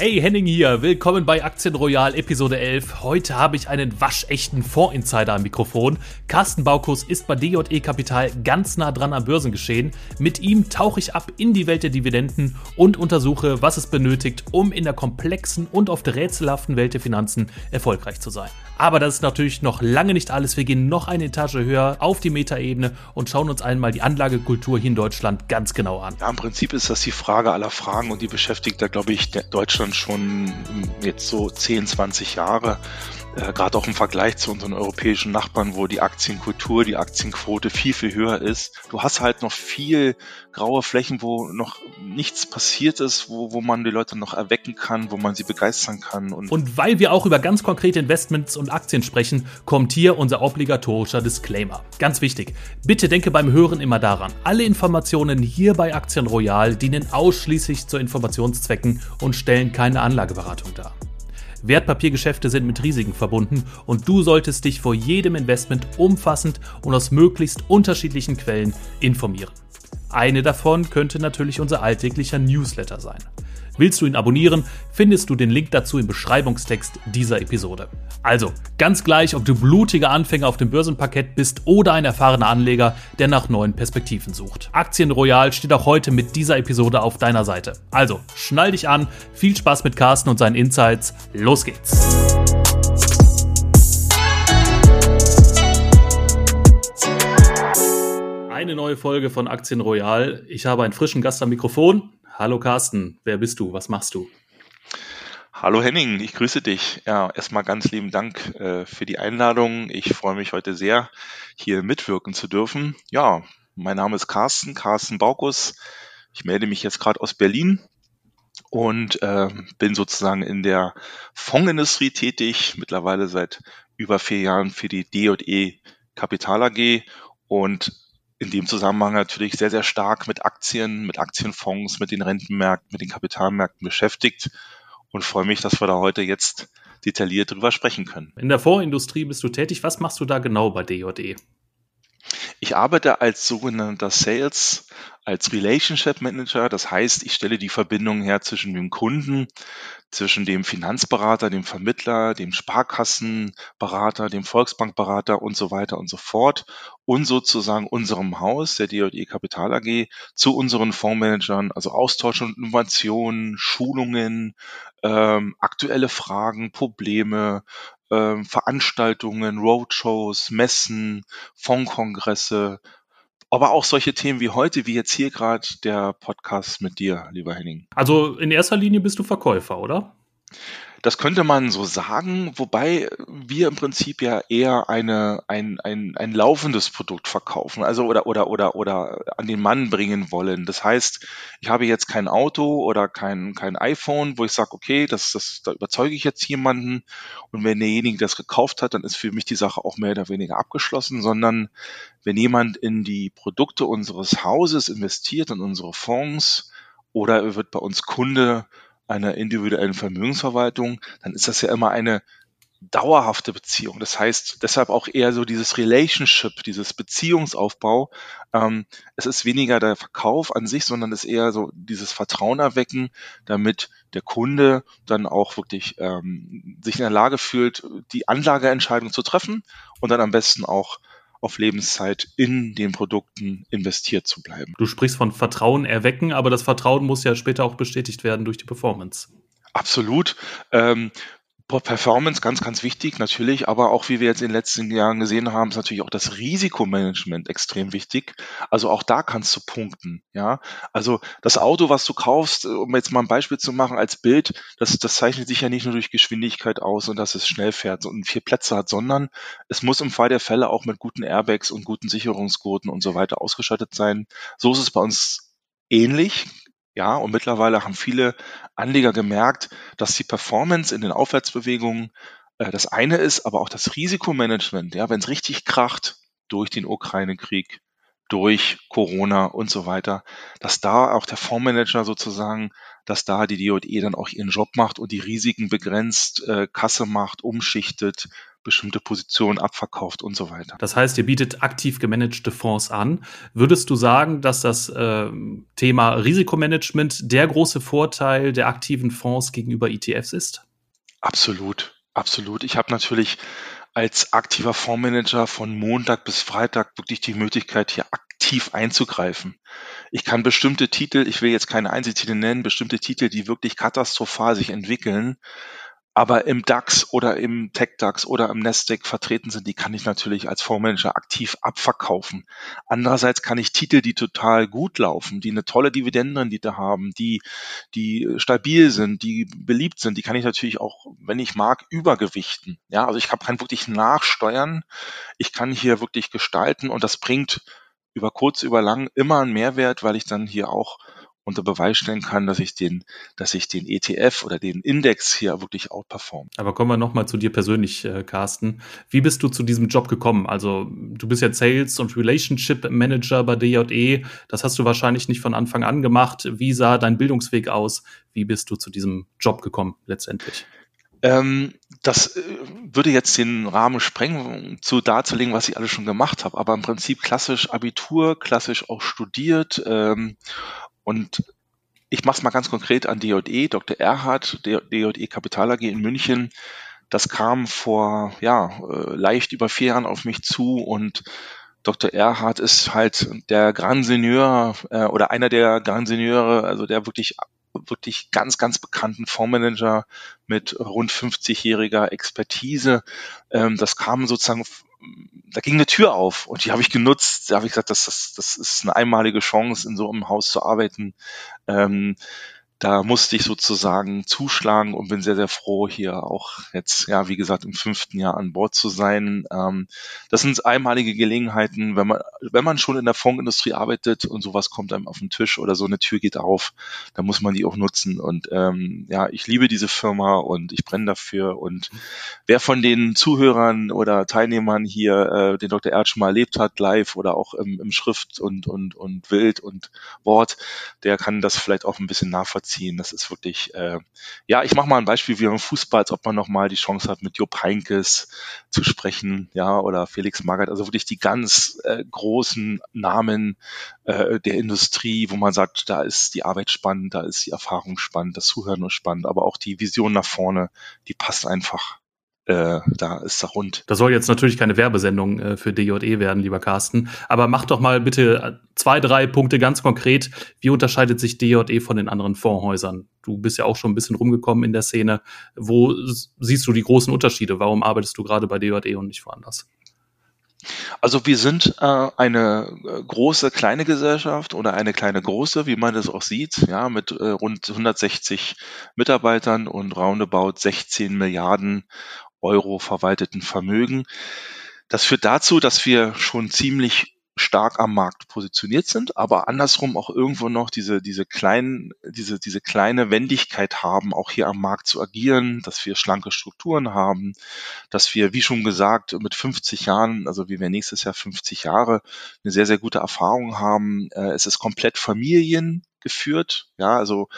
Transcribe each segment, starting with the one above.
Hey, Henning hier. Willkommen bei Aktien Royal Episode 11. Heute habe ich einen waschechten Fondsinsider am Mikrofon. Carsten Baukus ist bei DJE Kapital ganz nah dran am Börsengeschehen. Mit ihm tauche ich ab in die Welt der Dividenden und untersuche, was es benötigt, um in der komplexen und oft rätselhaften Welt der Finanzen erfolgreich zu sein. Aber das ist natürlich noch lange nicht alles. Wir gehen noch eine Etage höher auf die Metaebene und schauen uns einmal die Anlagekultur hier in Deutschland ganz genau an. Ja, im Prinzip ist das die Frage aller Fragen und die beschäftigt da, glaube ich, Deutschland schon jetzt so 10, 20 Jahre äh, gerade auch im Vergleich zu unseren europäischen Nachbarn, wo die Aktienkultur, die Aktienquote viel, viel höher ist. Du hast halt noch viel graue Flächen, wo noch nichts passiert ist, wo, wo man die Leute noch erwecken kann, wo man sie begeistern kann. Und, und weil wir auch über ganz konkrete Investments und Aktien sprechen, kommt hier unser obligatorischer Disclaimer. Ganz wichtig, bitte denke beim Hören immer daran, alle Informationen hier bei Aktien Royal dienen ausschließlich zu Informationszwecken und stellen keine Anlageberatung dar. Wertpapiergeschäfte sind mit Risiken verbunden und du solltest dich vor jedem Investment umfassend und aus möglichst unterschiedlichen Quellen informieren. Eine davon könnte natürlich unser alltäglicher Newsletter sein. Willst du ihn abonnieren, findest du den Link dazu im Beschreibungstext dieser Episode. Also, ganz gleich, ob du blutiger Anfänger auf dem Börsenparkett bist oder ein erfahrener Anleger, der nach neuen Perspektiven sucht. Aktien Royal steht auch heute mit dieser Episode auf deiner Seite. Also, schnall dich an, viel Spaß mit Carsten und seinen Insights. Los geht's! Eine neue Folge von Aktien Royal. Ich habe einen frischen Gast am Mikrofon. Hallo Carsten, wer bist du? Was machst du? Hallo Henning, ich grüße dich. Ja, erstmal ganz lieben Dank äh, für die Einladung. Ich freue mich heute sehr, hier mitwirken zu dürfen. Ja, mein Name ist Carsten, Carsten Baukus. Ich melde mich jetzt gerade aus Berlin und äh, bin sozusagen in der Fondsindustrie tätig, mittlerweile seit über vier Jahren für die D&E Kapital AG und in dem Zusammenhang natürlich sehr, sehr stark mit Aktien, mit Aktienfonds, mit den Rentenmärkten, mit den Kapitalmärkten beschäftigt und freue mich, dass wir da heute jetzt detailliert drüber sprechen können. In der Fondsindustrie bist du tätig. Was machst du da genau bei DJE? Ich arbeite als sogenannter Sales, als Relationship Manager. Das heißt, ich stelle die Verbindung her zwischen dem Kunden, zwischen dem Finanzberater, dem Vermittler, dem Sparkassenberater, dem Volksbankberater und so weiter und so fort und sozusagen unserem Haus, der DJE Kapital AG, zu unseren Fondsmanagern, also Austausch und Innovationen, Schulungen, ähm, aktuelle Fragen, Probleme, ähm, Veranstaltungen, Roadshows, Messen, Fondkongresse, aber auch solche Themen wie heute, wie jetzt hier gerade der Podcast mit dir, lieber Henning. Also in erster Linie bist du Verkäufer, oder? Das könnte man so sagen, wobei wir im Prinzip ja eher eine, ein, ein, ein laufendes Produkt verkaufen, also oder, oder, oder, oder an den Mann bringen wollen. Das heißt, ich habe jetzt kein Auto oder kein, kein iPhone, wo ich sage, okay, das, das, da überzeuge ich jetzt jemanden und wenn derjenige das gekauft hat, dann ist für mich die Sache auch mehr oder weniger abgeschlossen, sondern wenn jemand in die Produkte unseres Hauses investiert, in unsere Fonds oder er wird bei uns Kunde, einer individuellen Vermögensverwaltung, dann ist das ja immer eine dauerhafte Beziehung. Das heißt, deshalb auch eher so dieses Relationship, dieses Beziehungsaufbau. Ähm, es ist weniger der Verkauf an sich, sondern es ist eher so dieses Vertrauen erwecken, damit der Kunde dann auch wirklich ähm, sich in der Lage fühlt, die Anlageentscheidung zu treffen und dann am besten auch auf Lebenszeit in den Produkten investiert zu bleiben. Du sprichst von Vertrauen erwecken, aber das Vertrauen muss ja später auch bestätigt werden durch die Performance. Absolut. Ähm, Performance ganz, ganz wichtig natürlich, aber auch wie wir jetzt in den letzten Jahren gesehen haben, ist natürlich auch das Risikomanagement extrem wichtig. Also auch da kannst du punkten, ja. Also das Auto, was du kaufst, um jetzt mal ein Beispiel zu machen als Bild, das, das zeichnet sich ja nicht nur durch Geschwindigkeit aus und dass es schnell fährt und vier Plätze hat, sondern es muss im Fall der Fälle auch mit guten Airbags und guten Sicherungsgurten und so weiter ausgestattet sein. So ist es bei uns ähnlich. Ja, und mittlerweile haben viele Anleger gemerkt, dass die Performance in den Aufwärtsbewegungen äh, das eine ist, aber auch das Risikomanagement, ja, wenn es richtig kracht durch den Ukraine-Krieg, durch Corona und so weiter, dass da auch der Fondsmanager sozusagen, dass da die DOE dann auch ihren Job macht und die Risiken begrenzt, äh, Kasse macht, umschichtet, bestimmte Positionen abverkauft und so weiter. Das heißt, ihr bietet aktiv gemanagte Fonds an. Würdest du sagen, dass das äh, Thema Risikomanagement der große Vorteil der aktiven Fonds gegenüber ETFs ist? Absolut, absolut. Ich habe natürlich als aktiver Fondsmanager von Montag bis Freitag wirklich die Möglichkeit, hier aktiv einzugreifen. Ich kann bestimmte Titel, ich will jetzt keine Einzeltitel nennen, bestimmte Titel, die wirklich katastrophal sich entwickeln, aber im DAX oder im TechDAX oder im Nasdaq vertreten sind, die kann ich natürlich als Fondsmanager aktiv abverkaufen. Andererseits kann ich Titel, die total gut laufen, die eine tolle Dividendenrendite haben, die, die stabil sind, die beliebt sind, die kann ich natürlich auch, wenn ich mag, übergewichten. Ja, also ich kann wirklich nachsteuern. Ich kann hier wirklich gestalten und das bringt über kurz, über lang immer einen Mehrwert, weil ich dann hier auch unter Beweis stellen kann, dass ich den, dass ich den ETF oder den Index hier wirklich outperform. Aber kommen wir nochmal zu dir persönlich, äh, Carsten. Wie bist du zu diesem Job gekommen? Also du bist ja Sales und Relationship Manager bei DJE. Das hast du wahrscheinlich nicht von Anfang an gemacht. Wie sah dein Bildungsweg aus? Wie bist du zu diesem Job gekommen letztendlich? Ähm, das äh, würde jetzt den Rahmen sprengen, zu darzulegen, was ich alles schon gemacht habe. Aber im Prinzip klassisch Abitur, klassisch auch studiert ähm, und ich mache es mal ganz konkret an DJE, Dr. Erhard, DJE Kapital AG in München. Das kam vor ja äh, leicht über vier Jahren auf mich zu und Dr. Erhard ist halt der Grand Seigneur äh, oder einer der Grand Seigneure, also der wirklich wirklich ganz, ganz bekannten Fondsmanager mit rund 50-jähriger Expertise. Ähm, das kam sozusagen da ging eine Tür auf und die habe ich genutzt. Da habe ich gesagt, das, das, das ist eine einmalige Chance, in so einem Haus zu arbeiten. Ähm, da musste ich sozusagen zuschlagen und bin sehr, sehr froh, hier auch jetzt, ja, wie gesagt, im fünften Jahr an Bord zu sein. Ähm, das sind einmalige Gelegenheiten, wenn man, wenn man schon in der Fondsindustrie arbeitet und sowas kommt einem auf den Tisch oder so eine Tür geht auf, dann muss man die auch nutzen. Und ähm, ja, ich liebe diese Firma und ich brenne dafür. Und wer von den Zuhörern oder Teilnehmern hier äh, den Dr. Erd schon mal erlebt hat, live oder auch im, im Schrift und, und, und Bild und Wort, der kann das vielleicht auch ein bisschen nachvollziehen ziehen. Das ist wirklich, äh, ja, ich mache mal ein Beispiel wie beim Fußball, als ob man nochmal die Chance hat, mit Jupp Heinkes zu sprechen, ja, oder Felix Magath, also wirklich die ganz äh, großen Namen äh, der Industrie, wo man sagt, da ist die Arbeit spannend, da ist die Erfahrung spannend, das Zuhören ist spannend, aber auch die Vision nach vorne, die passt einfach äh, da ist er rund. Das soll jetzt natürlich keine Werbesendung äh, für DJE werden, lieber Carsten. Aber mach doch mal bitte äh, zwei, drei Punkte ganz konkret. Wie unterscheidet sich DJE von den anderen Fondshäusern? Du bist ja auch schon ein bisschen rumgekommen in der Szene. Wo siehst du die großen Unterschiede? Warum arbeitest du gerade bei DJE und nicht woanders? Also wir sind äh, eine äh, große kleine Gesellschaft oder eine kleine große, wie man das auch sieht, ja, mit äh, rund 160 Mitarbeitern und roundabout 16 Milliarden Euro verwalteten Vermögen. Das führt dazu, dass wir schon ziemlich stark am Markt positioniert sind, aber andersrum auch irgendwo noch diese, diese kleinen, diese, diese kleine Wendigkeit haben, auch hier am Markt zu agieren, dass wir schlanke Strukturen haben, dass wir, wie schon gesagt, mit 50 Jahren, also wie wir nächstes Jahr 50 Jahre, eine sehr, sehr gute Erfahrung haben. Äh, es ist komplett Familien geführt. Ja, also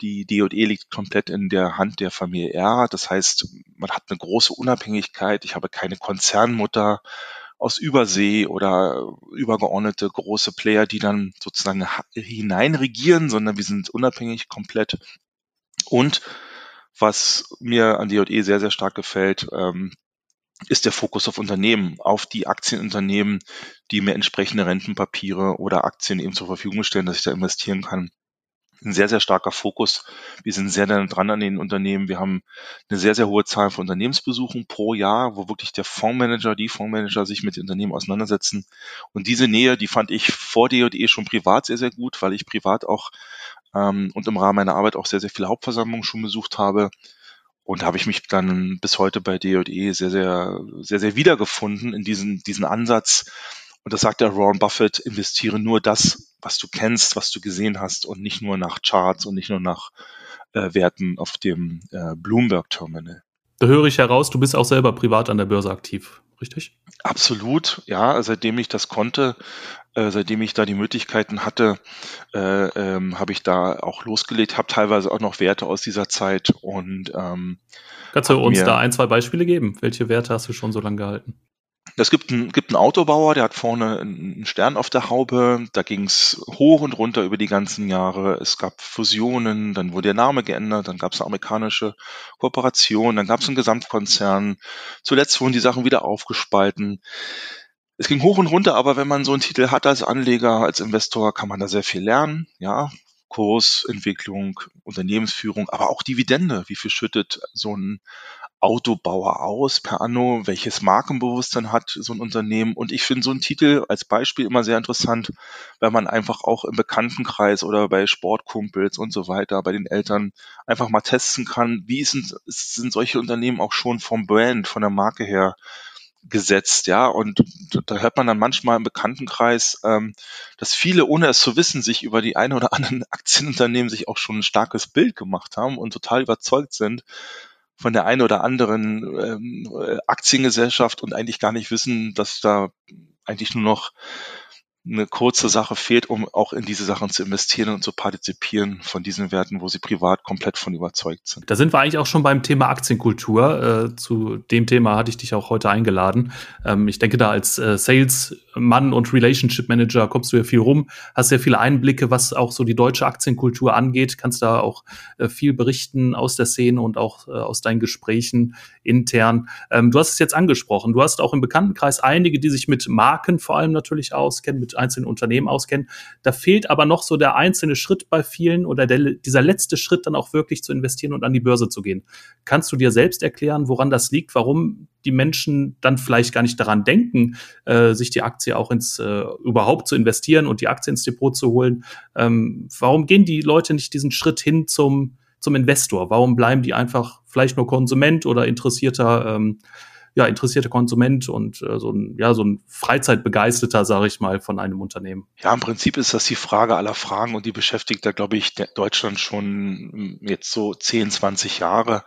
die DE liegt komplett in der Hand der Familie R. Das heißt, man hat eine große Unabhängigkeit. Ich habe keine Konzernmutter aus Übersee oder übergeordnete große Player, die dann sozusagen hineinregieren, sondern wir sind unabhängig komplett. Und was mir an DE sehr, sehr stark gefällt, ähm, ist der Fokus auf Unternehmen, auf die Aktienunternehmen, die mir entsprechende Rentenpapiere oder Aktien eben zur Verfügung stellen, dass ich da investieren kann. Ein sehr, sehr starker Fokus. Wir sind sehr dran an den Unternehmen. Wir haben eine sehr, sehr hohe Zahl von Unternehmensbesuchen pro Jahr, wo wirklich der Fondsmanager, die Fondsmanager sich mit den Unternehmen auseinandersetzen. Und diese Nähe, die fand ich vor DJE schon privat sehr, sehr gut, weil ich privat auch ähm, und im Rahmen meiner Arbeit auch sehr, sehr viele Hauptversammlungen schon besucht habe und habe ich mich dann bis heute bei DJE sehr, sehr, sehr, sehr wiedergefunden in diesen, diesen Ansatz. Und das sagt der Ron Buffett, investiere nur das, was du kennst, was du gesehen hast und nicht nur nach Charts und nicht nur nach äh, Werten auf dem äh, Bloomberg Terminal. Da höre ich heraus, du bist auch selber privat an der Börse aktiv, richtig? Absolut, ja. Seitdem ich das konnte, Äh, seitdem ich da die Möglichkeiten hatte, äh, ähm, habe ich da auch losgelegt, habe teilweise auch noch Werte aus dieser Zeit und ähm, Kannst du uns da ein, zwei Beispiele geben? Welche Werte hast du schon so lange gehalten? Es gibt einen, gibt einen Autobauer, der hat vorne einen Stern auf der Haube. Da ging es hoch und runter über die ganzen Jahre. Es gab Fusionen, dann wurde der Name geändert, dann gab es eine amerikanische Kooperation, dann gab es einen Gesamtkonzern. Zuletzt wurden die Sachen wieder aufgespalten. Es ging hoch und runter, aber wenn man so einen Titel hat als Anleger, als Investor, kann man da sehr viel lernen. Ja, Kursentwicklung, Unternehmensführung, aber auch Dividende. Wie viel schüttet so ein Autobauer aus per Anno, welches Markenbewusstsein hat so ein Unternehmen. Und ich finde so einen Titel als Beispiel immer sehr interessant, weil man einfach auch im Bekanntenkreis oder bei Sportkumpels und so weiter, bei den Eltern einfach mal testen kann, wie sind, sind solche Unternehmen auch schon vom Brand, von der Marke her gesetzt, ja. Und da hört man dann manchmal im Bekanntenkreis, ähm, dass viele, ohne es zu wissen, sich über die eine oder anderen Aktienunternehmen sich auch schon ein starkes Bild gemacht haben und total überzeugt sind von der einen oder anderen ähm, Aktiengesellschaft und eigentlich gar nicht wissen, dass da eigentlich nur noch eine kurze Sache fehlt, um auch in diese Sachen zu investieren und zu partizipieren von diesen Werten, wo sie privat komplett von überzeugt sind. Da sind wir eigentlich auch schon beim Thema Aktienkultur. Äh, zu dem Thema hatte ich dich auch heute eingeladen. Ähm, ich denke, da als äh, Salesmann und Relationship Manager kommst du ja viel rum, hast sehr viele Einblicke, was auch so die deutsche Aktienkultur angeht, kannst da auch äh, viel berichten aus der Szene und auch äh, aus deinen Gesprächen intern. Ähm, du hast es jetzt angesprochen. Du hast auch im Bekanntenkreis einige, die sich mit Marken vor allem natürlich auskennen, mit einzelnen Unternehmen auskennen. Da fehlt aber noch so der einzelne Schritt bei vielen oder der, dieser letzte Schritt dann auch wirklich zu investieren und an die Börse zu gehen. Kannst du dir selbst erklären, woran das liegt, warum die Menschen dann vielleicht gar nicht daran denken, äh, sich die Aktie auch ins äh, überhaupt zu investieren und die Aktie ins Depot zu holen? Ähm, warum gehen die Leute nicht diesen Schritt hin zum zum Investor? Warum bleiben die einfach vielleicht nur Konsument oder interessierter ähm, ja, interessierter Konsument und äh, so ein, ja, so ein Freizeitbegeisterter, sage ich mal, von einem Unternehmen. Ja, im Prinzip ist das die Frage aller Fragen und die beschäftigt da, glaube ich, Deutschland schon hm, jetzt so 10, 20 Jahre,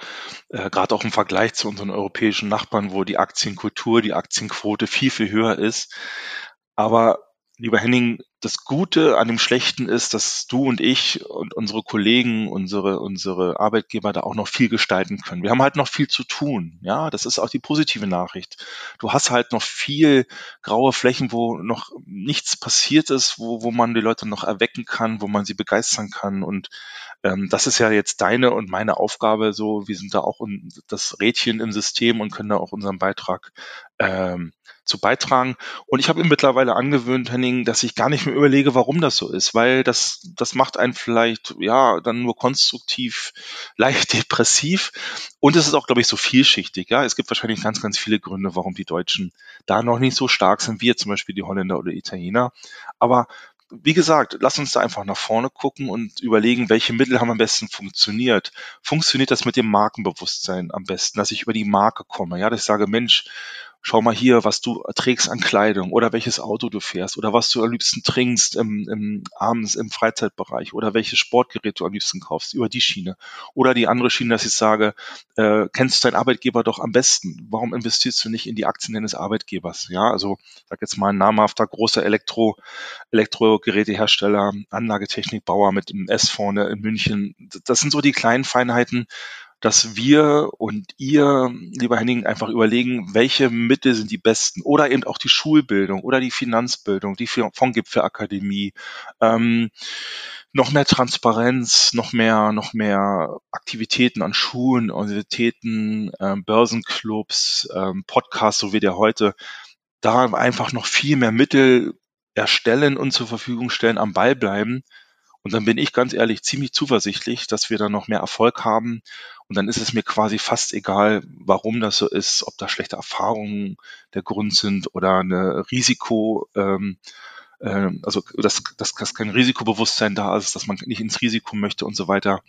äh, gerade auch im Vergleich zu unseren europäischen Nachbarn, wo die Aktienkultur, die Aktienquote viel, viel höher ist. Aber lieber Henning, das Gute an dem Schlechten ist, dass du und ich und unsere Kollegen, unsere, unsere Arbeitgeber da auch noch viel gestalten können. Wir haben halt noch viel zu tun. Ja, das ist auch die positive Nachricht. Du hast halt noch viel graue Flächen, wo noch nichts passiert ist, wo, wo man die Leute noch erwecken kann, wo man sie begeistern kann. Und ähm, das ist ja jetzt deine und meine Aufgabe. So, wir sind da auch das Rädchen im System und können da auch unseren Beitrag ähm, zu beitragen. Und ich habe ihm mittlerweile angewöhnt, Henning, dass ich gar nicht mehr überlege, warum das so ist, weil das, das macht einen vielleicht, ja, dann nur konstruktiv, leicht depressiv. Und es ist auch, glaube ich, so vielschichtig. Ja, es gibt wahrscheinlich ganz, ganz viele Gründe, warum die Deutschen da noch nicht so stark sind, wie zum Beispiel die Holländer oder Italiener. Aber wie gesagt, lass uns da einfach nach vorne gucken und überlegen, welche Mittel haben am besten funktioniert. Funktioniert das mit dem Markenbewusstsein am besten, dass ich über die Marke komme? Ja, dass ich sage, Mensch, schau mal hier, was du trägst an Kleidung oder welches Auto du fährst oder was du am liebsten trinkst im, im abends im Freizeitbereich oder welches Sportgerät du am liebsten kaufst über die Schiene oder die andere Schiene, dass ich sage, äh, kennst du deinen Arbeitgeber doch am besten? Warum investierst du nicht in die Aktien deines Arbeitgebers? Ja, also sag jetzt mal ein namhafter großer Elektro Elektrogerätehersteller, Anlagetechnikbauer mit dem S vorne in München. Das sind so die kleinen Feinheiten, dass wir und ihr, lieber Henning, einfach überlegen, welche Mittel sind die besten oder eben auch die Schulbildung oder die Finanzbildung, die Fondgipfelakademie, ähm, noch mehr Transparenz, noch mehr, noch mehr Aktivitäten an Schulen, Universitäten, ähm, Börsenclubs, ähm, Podcasts, so wie der heute, da einfach noch viel mehr Mittel erstellen und zur Verfügung stellen, am Ball bleiben, und dann bin ich ganz ehrlich ziemlich zuversichtlich, dass wir da noch mehr Erfolg haben. Und dann ist es mir quasi fast egal, warum das so ist, ob da schlechte Erfahrungen der Grund sind oder eine Risiko, ähm, äh, also dass, dass, dass kein Risikobewusstsein da ist, dass man nicht ins Risiko möchte und so weiter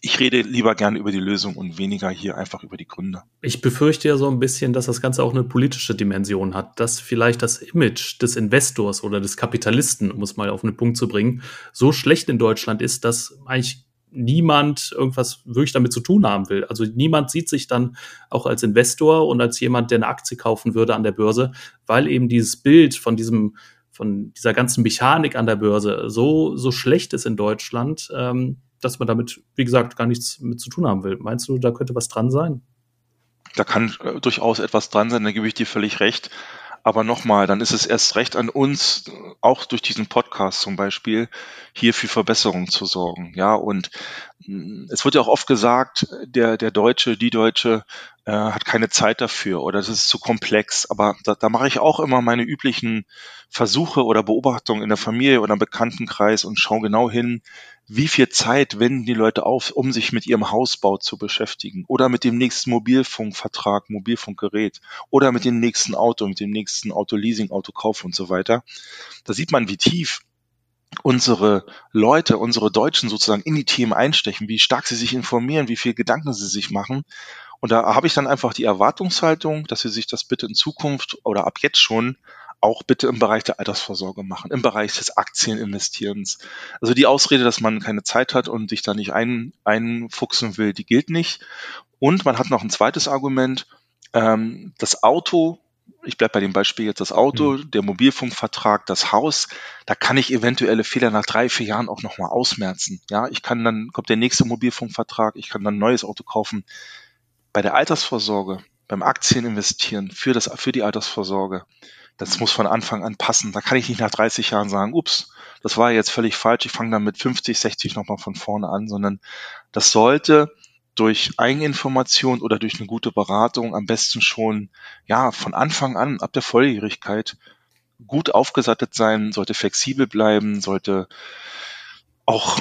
ich rede lieber gerne über die Lösung und weniger hier einfach über die Gründe. Ich befürchte ja so ein bisschen, dass das Ganze auch eine politische Dimension hat, dass vielleicht das Image des Investors oder des Kapitalisten, um es mal auf einen Punkt zu bringen, so schlecht in Deutschland ist, dass eigentlich niemand irgendwas wirklich damit zu tun haben will. Also niemand sieht sich dann auch als Investor und als jemand, der eine Aktie kaufen würde an der Börse, weil eben dieses Bild von diesem von dieser ganzen Mechanik an der Börse so, so schlecht ist in Deutschland, ähm, dass man damit, wie gesagt, gar nichts mit zu tun haben will. Meinst du, da könnte was dran sein? Da kann äh, durchaus etwas dran sein, da gebe ich dir völlig recht. Aber nochmal, dann ist es erst recht an uns, auch durch diesen Podcast zum Beispiel, hier für Verbesserung zu sorgen. Ja, und mm, es wird ja auch oft gesagt, der, der Deutsche, die Deutsche äh, hat keine Zeit dafür oder das ist zu komplex. Aber da, da mache ich auch immer meine üblichen Versuche oder Beobachtungen in der Familie oder im Bekanntenkreis und schaue genau hin, wie viel Zeit wenden die Leute auf, um sich mit ihrem Hausbau zu beschäftigen oder mit dem nächsten Mobilfunkvertrag, Mobilfunkgerät oder mit dem nächsten Auto, mit dem nächsten Autoleasing, Autokauf und so weiter. Da sieht man, wie tief unsere Leute, unsere Deutschen sozusagen in die Themen einstechen, wie stark sie sich informieren, wie viel Gedanken sie sich machen. Und da habe ich dann einfach die Erwartungshaltung, dass sie sich das bitte in Zukunft oder ab jetzt schon auch bitte im Bereich der Altersvorsorge machen, im Bereich des Aktieninvestierens. Also die Ausrede, dass man keine Zeit hat und sich da nicht ein, einfuchsen will, die gilt nicht. Und man hat noch ein zweites Argument. Ähm, das Auto, ich bleibe bei dem Beispiel jetzt das Auto, mhm. der Mobilfunkvertrag, das Haus, da kann ich eventuelle Fehler nach drei, vier Jahren auch nochmal ausmerzen. Ja, ich kann dann, kommt der nächste Mobilfunkvertrag, ich kann dann ein neues Auto kaufen. Bei der Altersvorsorge, beim Aktieninvestieren für, das, für die Altersvorsorge, das muss von Anfang an passen. Da kann ich nicht nach 30 Jahren sagen, ups, das war jetzt völlig falsch, ich fange dann mit 50, 60 nochmal von vorne an, sondern das sollte durch Eigeninformation oder durch eine gute Beratung am besten schon, ja, von Anfang an, ab der Volljährigkeit, gut aufgesattet sein, sollte flexibel bleiben, sollte auch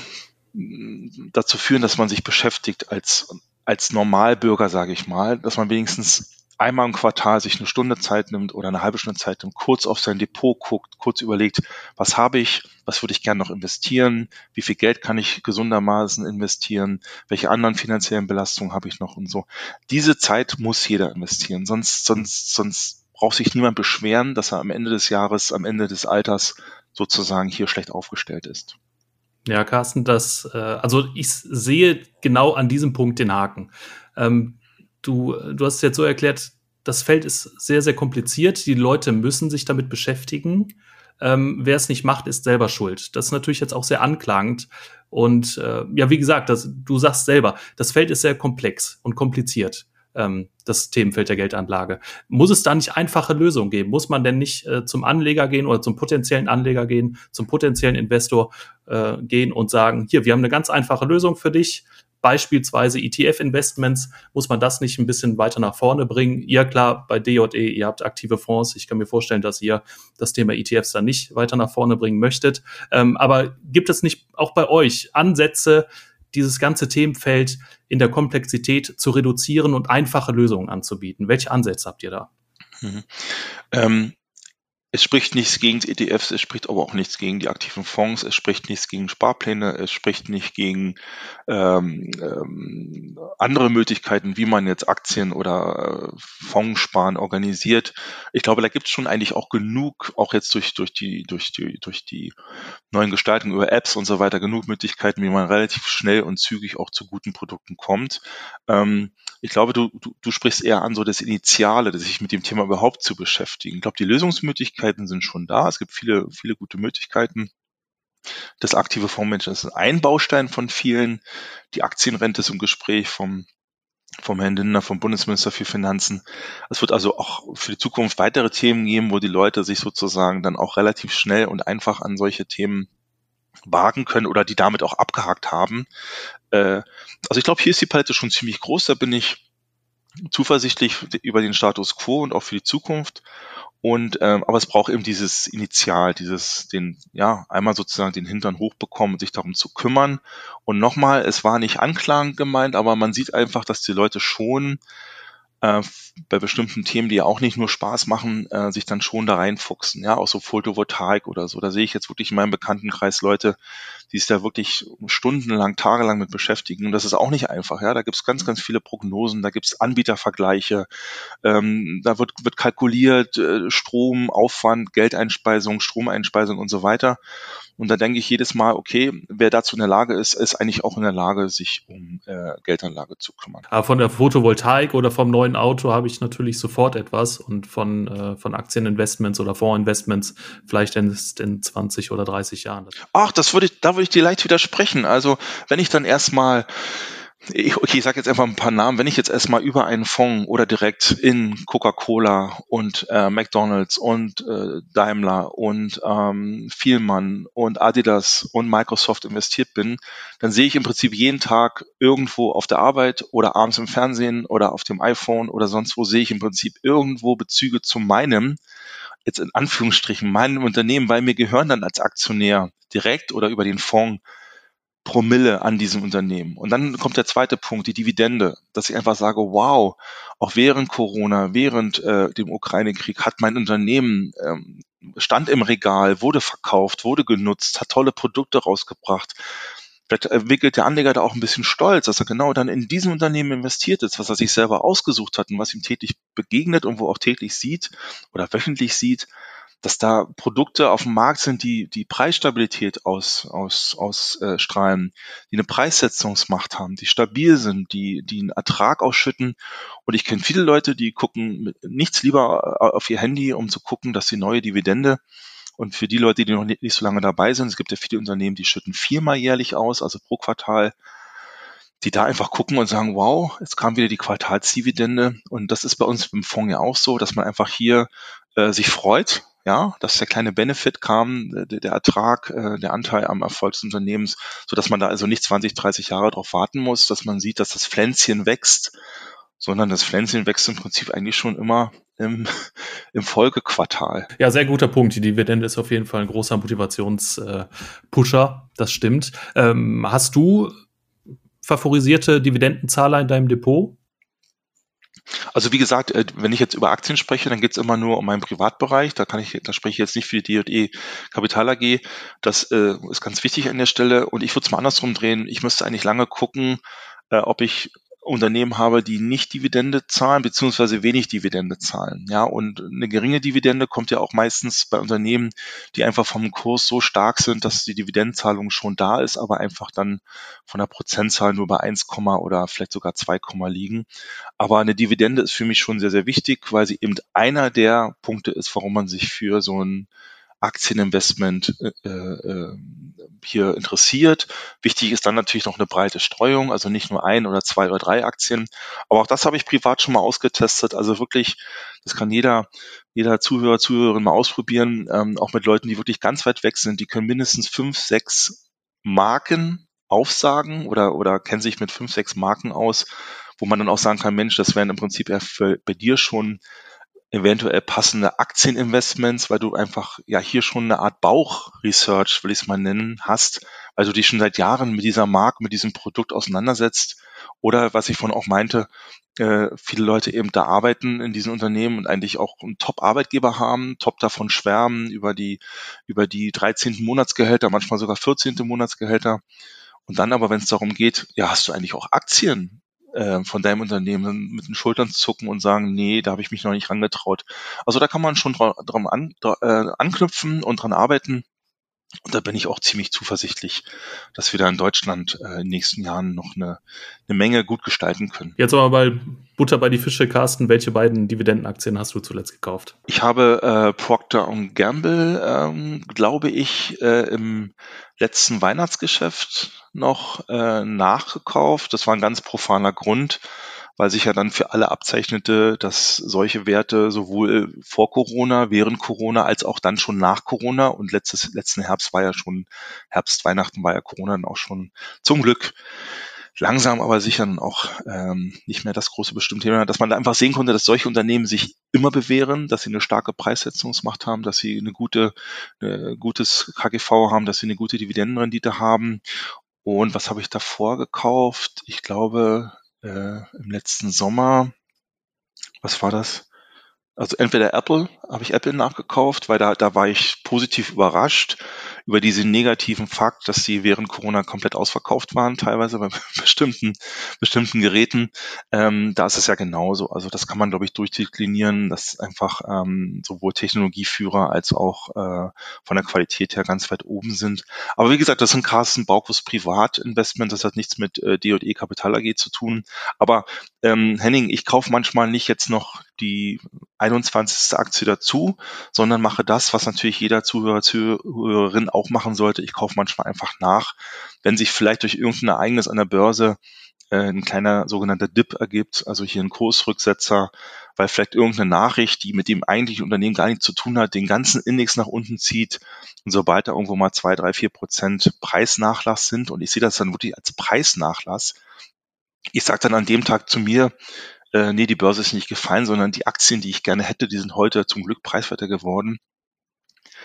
dazu führen, dass man sich beschäftigt als, als Normalbürger, sage ich mal, dass man wenigstens einmal im Quartal sich eine Stunde Zeit nimmt oder eine halbe Stunde Zeit nimmt, kurz auf sein Depot guckt, kurz überlegt, was habe ich, was würde ich gerne noch investieren, wie viel Geld kann ich gesundermaßen investieren, welche anderen finanziellen Belastungen habe ich noch und so. Diese Zeit muss jeder investieren, sonst, sonst, sonst braucht sich niemand beschweren, dass er am Ende des Jahres, am Ende des Alters sozusagen hier schlecht aufgestellt ist. Ja, Carsten, das, äh, also ich sehe genau an diesem Punkt den Haken. Ähm, du, du hast es jetzt so erklärt, das Feld ist sehr, sehr kompliziert. Die Leute müssen sich damit beschäftigen. Ähm, wer es nicht macht, ist selber schuld. Das ist natürlich jetzt auch sehr anklagend. Und äh, ja, wie gesagt, das, du sagst selber, das Feld ist sehr komplex und kompliziert, ähm, das Themenfeld der Geldanlage. Muss es da nicht einfache Lösungen geben? Muss man denn nicht äh, zum Anleger gehen oder zum potenziellen Anleger gehen, zum potenziellen Investor äh, gehen und sagen, hier, wir haben eine ganz einfache Lösung für dich beispielsweise ETF-Investments, muss man das nicht ein bisschen weiter nach vorne bringen? Ihr klar, bei DJE, ihr habt aktive Fonds. Ich kann mir vorstellen, dass ihr das Thema ETFs dann nicht weiter nach vorne bringen möchtet. Ähm, aber gibt es nicht auch bei euch Ansätze, dieses ganze Themenfeld in der Komplexität zu reduzieren und einfache Lösungen anzubieten? Welche Ansätze habt ihr da? Mhm. Ähm, es spricht nichts gegen ETFs, es spricht aber auch nichts gegen die aktiven Fonds, es spricht nichts gegen Sparpläne, es spricht nicht gegen ähm, ähm, andere Möglichkeiten, wie man jetzt Aktien oder äh, Fondssparen organisiert. Ich glaube, da gibt es schon eigentlich auch genug, auch jetzt durch, durch, die, durch, die, durch die neuen Gestaltungen über Apps und so weiter, genug Möglichkeiten, wie man relativ schnell und zügig auch zu guten Produkten kommt. Ähm, ich glaube, du, du, du sprichst eher an so das Initiale, sich mit dem Thema überhaupt zu beschäftigen. Ich glaube, die Lösungsmöglichkeiten sind schon da. Es gibt viele, viele gute Möglichkeiten. Das aktive Fondsmanagement ist ein Baustein von vielen. Die Aktienrente ist im Gespräch vom, vom Herrn Lindner, vom Bundesminister für Finanzen. Es wird also auch für die Zukunft weitere Themen geben, wo die Leute sich sozusagen dann auch relativ schnell und einfach an solche Themen wagen können oder die damit auch abgehakt haben. Äh, also ich glaube, hier ist die Palette schon ziemlich groß. Da bin ich zuversichtlich über den Status quo und auch für die Zukunft. Und ähm, aber es braucht eben dieses Initial, dieses, den, ja, einmal sozusagen den Hintern hochbekommen, sich darum zu kümmern. Und nochmal, es war nicht anklagend gemeint, aber man sieht einfach, dass die Leute schon äh, bei bestimmten Themen, die ja auch nicht nur Spaß machen, äh, sich dann schon da reinfuchsen, ja, auch so Photovoltaik oder so. Da sehe ich jetzt wirklich in meinem Bekanntenkreis Leute, die sich da wirklich stundenlang, tagelang mit beschäftigen. Und das ist auch nicht einfach, ja. Da gibt es ganz, ganz viele Prognosen, da gibt es Anbietervergleiche, ähm, da wird, wird kalkuliert, äh, Strom, Aufwand, Geldeinspeisung, Stromeinspeisung und so weiter. Und da denke ich jedes Mal, okay, wer dazu in der Lage ist, ist eigentlich auch in der Lage, sich um äh, Geldanlage zu kümmern. Aber von der Photovoltaik oder vom neuen Auto habe ich natürlich sofort etwas und von, äh, von Aktieninvestments oder Fondsinvestments vielleicht erst in 20 oder 30 Jahren. Ach, das würde ich, da würde ich dir leicht widersprechen. Also, wenn ich dann erstmal ich, okay, ich sage jetzt einfach ein paar Namen. Wenn ich jetzt erstmal über einen Fonds oder direkt in Coca-Cola und äh, McDonald's und äh, Daimler und ähm, Vielmann und Adidas und Microsoft investiert bin, dann sehe ich im Prinzip jeden Tag irgendwo auf der Arbeit oder abends im Fernsehen oder auf dem iPhone oder sonst wo sehe ich im Prinzip irgendwo Bezüge zu meinem, jetzt in Anführungsstrichen, meinem Unternehmen, weil mir gehören dann als Aktionär direkt oder über den Fonds Promille an diesem Unternehmen. Und dann kommt der zweite Punkt, die Dividende, dass ich einfach sage, wow, auch während Corona, während äh, dem Ukraine-Krieg hat mein Unternehmen ähm, stand im Regal, wurde verkauft, wurde genutzt, hat tolle Produkte rausgebracht. Vielleicht entwickelt der Anleger da auch ein bisschen Stolz, dass er genau dann in diesem Unternehmen investiert ist, was er sich selber ausgesucht hat und was ihm täglich begegnet und wo auch täglich sieht oder wöchentlich sieht, dass da Produkte auf dem Markt sind, die die Preisstabilität aus, aus, ausstrahlen, die eine Preissetzungsmacht haben, die stabil sind, die, die einen Ertrag ausschütten. Und ich kenne viele Leute, die gucken nichts lieber auf ihr Handy, um zu gucken, dass die neue Dividende und für die Leute, die noch nicht so lange dabei sind, es gibt ja viele Unternehmen, die schütten viermal jährlich aus, also pro Quartal, die da einfach gucken und sagen, wow, jetzt kam wieder die Quartalsdividende. Und das ist bei uns im Fonds ja auch so, dass man einfach hier äh, sich freut, ja, dass der kleine Benefit kam, der, der Ertrag, äh, der Anteil am Erfolg des Unternehmens, so dass man da also nicht 20, 30 Jahre darauf warten muss, dass man sieht, dass das Pflänzchen wächst, sondern das Pflänzchen wächst im Prinzip eigentlich schon immer im, im Folgequartal. Ja, sehr guter Punkt. Die Dividende ist auf jeden Fall ein großer Motivationspusher, das stimmt. Ähm, hast du favorisierte Dividendenzahler in deinem Depot? Also wie gesagt, äh, wenn ich jetzt über Aktien spreche, dann geht es immer nur um meinen Privatbereich. Da kann ich, da spreche ich jetzt nicht für die D&E Kapital AG. Das äh, ist ganz wichtig an der Stelle. Und ich würde es mal andersrum drehen. Ich müsste eigentlich lange gucken, äh, ob ich Unternehmen habe, die nicht Dividende zahlen, beziehungsweise wenig Dividende zahlen. Ja, und eine geringe Dividende kommt ja auch meistens bei Unternehmen, die einfach vom Kurs so stark sind, dass die Dividendenzahlung schon da ist, aber einfach dann von der Prozentzahl nur bei 1, oder vielleicht sogar 2, liegen. Aber eine Dividende ist für mich schon sehr, sehr wichtig, weil sie eben einer der Punkte ist, warum man sich für so ein Aktieninvestment äh, äh, hier interessiert. Wichtig ist dann natürlich noch eine breite Streuung, also nicht nur ein oder zwei oder drei Aktien. Aber auch das habe ich privat schon mal ausgetestet. Also wirklich, das kann jeder, jeder Zuhörer, Zuhörerin mal ausprobieren, ähm, auch mit Leuten, die wirklich ganz weit weg sind. Die können mindestens fünf, sechs Marken aufsagen oder, oder kennen sich mit fünf, sechs Marken aus, wo man dann auch sagen kann, Mensch, das wären im Prinzip ja bei dir schon eventuell passende Aktieninvestments, weil du einfach ja hier schon eine Art Bauchresearch, will ich es mal nennen, hast, weil du dich schon seit Jahren mit dieser Marke, mit diesem Produkt auseinandersetzt. Oder was ich vorhin auch meinte, äh, viele Leute eben da arbeiten in diesen Unternehmen und eigentlich auch einen Top-Arbeitgeber haben, top davon schwärmen über die, über die 13. Monatsgehälter, manchmal sogar 14. Monatsgehälter. Und dann aber, wenn es darum geht, ja, hast du eigentlich auch Aktien? Äh, von deinem Unternehmen mit den Schultern zucken und sagen, nee, da habe ich mich noch nicht rangetraut. Also da kann man schon dran, an, äh, anknüpfen und dran arbeiten. Und da bin ich auch ziemlich zuversichtlich, dass wir da in Deutschland äh, in den nächsten Jahren noch eine, eine Menge gut gestalten können. Jetzt aber mal Butter bei die Fische, Carsten. Welche beiden Dividendenaktien hast du zuletzt gekauft? Ich habe äh, Procter Gamble, ähm, glaube ich, äh, im letzten Weihnachtsgeschäft noch äh, nachgekauft. Das war ein ganz profaner Grund weil sich ja dann für alle abzeichnete, dass solche Werte sowohl vor Corona, während Corona, als auch dann schon nach Corona und letztes, letzten Herbst war ja schon, Herbst, Weihnachten war ja Corona dann auch schon zum Glück langsam aber sicher auch ähm, nicht mehr das große bestimmte Thema, dass man da einfach sehen konnte, dass solche Unternehmen sich immer bewähren, dass sie eine starke Preissetzungsmacht haben, dass sie eine gute, eine gutes KGV haben, dass sie eine gute Dividendenrendite haben. Und was habe ich davor gekauft? Ich glaube, äh, im letzten Sommer, was war das? Also entweder Apple, habe ich Apple nachgekauft, weil da, da war ich positiv überrascht über diesen negativen Fakt, dass sie während Corona komplett ausverkauft waren, teilweise bei bestimmten, bestimmten Geräten. Ähm, da ist es ja genauso. Also das kann man, glaube ich, durchdeklinieren, dass einfach ähm, sowohl Technologieführer als auch äh, von der Qualität her ganz weit oben sind. Aber wie gesagt, das sind Carsten Baukus Privatinvestment, das hat nichts mit äh, D&E Kapital AG zu tun. Aber ähm, Henning, ich kaufe manchmal nicht jetzt noch die 21. Aktie dazu, sondern mache das, was natürlich jeder Zuhörer, Zuhörerin auch machen sollte. Ich kaufe manchmal einfach nach, wenn sich vielleicht durch irgendein Ereignis an der Börse äh, ein kleiner sogenannter Dip ergibt, also hier ein Kursrücksetzer, weil vielleicht irgendeine Nachricht, die mit dem eigentlichen Unternehmen gar nichts zu tun hat, den ganzen Index nach unten zieht und sobald da irgendwo mal zwei, drei, vier Prozent Preisnachlass sind und ich sehe das dann wirklich als Preisnachlass, ich sage dann an dem Tag zu mir, äh, nee, die Börse ist nicht gefallen, sondern die Aktien, die ich gerne hätte, die sind heute zum Glück preiswerter geworden,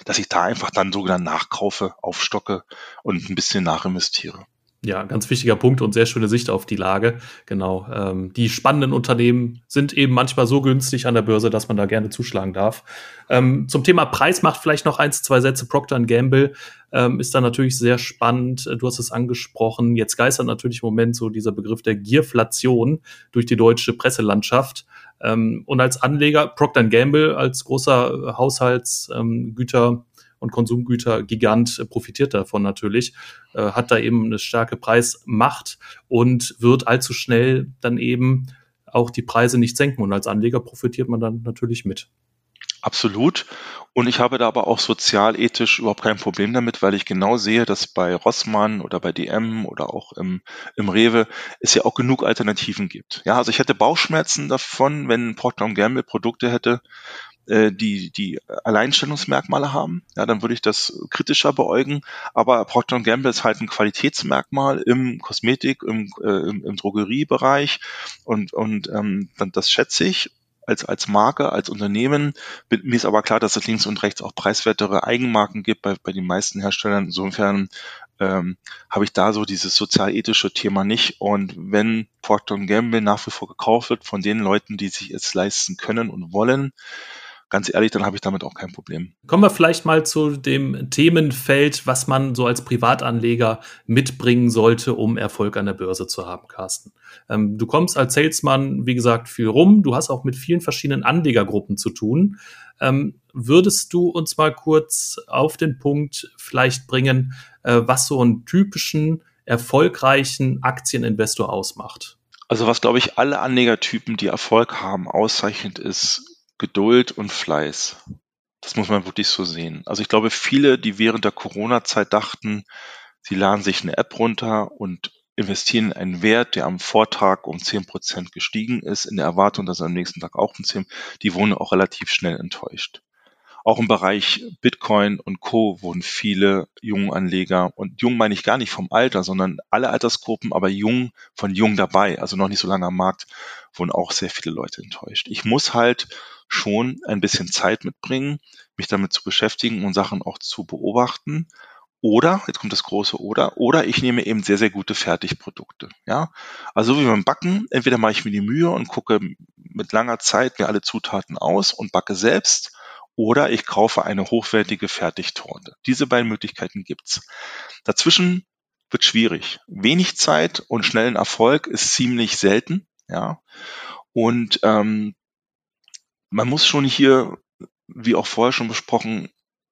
dass ich da einfach dann sogar nachkaufe, aufstocke und ein bisschen nachinvestiere. Ja, ganz wichtiger Punkt und sehr schöne Sicht auf die Lage. Genau. Ähm, die spannenden Unternehmen sind eben manchmal so günstig an der Börse, dass man da gerne zuschlagen darf. Ähm, zum Thema Preis macht vielleicht noch eins, zwei Sätze. Procter Gamble ähm, ist da natürlich sehr spannend. Du hast es angesprochen. Jetzt geistert natürlich im Moment so dieser Begriff der Gierflation durch die deutsche Presselandschaft. Ähm, und als Anleger, Procter Gamble als großer Haushaltsgüter ähm, und Konsumgütergigant äh, profitiert davon natürlich, äh, hat da eben eine starke Preismacht und wird allzu schnell dann eben auch die Preise nicht senken. Und als Anleger profitiert man dann natürlich mit. Absolut. Und ich habe da aber auch sozialethisch überhaupt kein Problem damit, weil ich genau sehe, dass bei Rossmann oder bei DM oder auch im, im Rewe es ja auch genug Alternativen gibt. Ja, also ich hätte Bauchschmerzen davon, wenn Procter Gamble Produkte hätte, die, die Alleinstellungsmerkmale haben, ja, dann würde ich das kritischer beäugen. Aber Procter Gamble ist halt ein Qualitätsmerkmal im Kosmetik, im, äh, im, im Drogeriebereich und, und ähm, das schätze ich als, als Marke, als Unternehmen. Mir ist aber klar, dass es links und rechts auch preiswertere Eigenmarken gibt bei, bei den meisten Herstellern. Insofern ähm, habe ich da so dieses sozialethische Thema nicht. Und wenn Procter Gamble nach wie vor gekauft wird von den Leuten, die sich es leisten können und wollen, ganz ehrlich, dann habe ich damit auch kein Problem. Kommen wir vielleicht mal zu dem Themenfeld, was man so als Privatanleger mitbringen sollte, um Erfolg an der Börse zu haben, Carsten. Ähm, du kommst als Salesman, wie gesagt, viel rum. Du hast auch mit vielen verschiedenen Anlegergruppen zu tun. Ähm, würdest du uns mal kurz auf den Punkt vielleicht bringen, äh, was so einen typischen erfolgreichen Aktieninvestor ausmacht? Also was, glaube ich, alle Anlegertypen, die Erfolg haben, auszeichnet ist, Geduld und Fleiß. Das muss man wirklich so sehen. Also ich glaube, viele, die während der Corona-Zeit dachten, sie laden sich eine App runter und investieren in einen Wert, der am Vortag um zehn Prozent gestiegen ist, in der Erwartung, dass er am nächsten Tag auch um 10, die wurden auch relativ schnell enttäuscht. Auch im Bereich Bitcoin und Co. wurden viele junge Anleger, und jung meine ich gar nicht vom Alter, sondern alle Altersgruppen, aber jung von jung dabei, also noch nicht so lange am Markt, wurden auch sehr viele Leute enttäuscht. Ich muss halt schon ein bisschen Zeit mitbringen, mich damit zu beschäftigen und Sachen auch zu beobachten. Oder, jetzt kommt das große Oder, oder ich nehme eben sehr, sehr gute Fertigprodukte. Ja, also wie beim Backen, entweder mache ich mir die Mühe und gucke mit langer Zeit mir alle Zutaten aus und backe selbst, oder ich kaufe eine hochwertige Fertigtorte. Diese beiden Möglichkeiten gibt's. Dazwischen wird schwierig. Wenig Zeit und schnellen Erfolg ist ziemlich selten. Ja. Und ähm, man muss schon hier, wie auch vorher schon besprochen,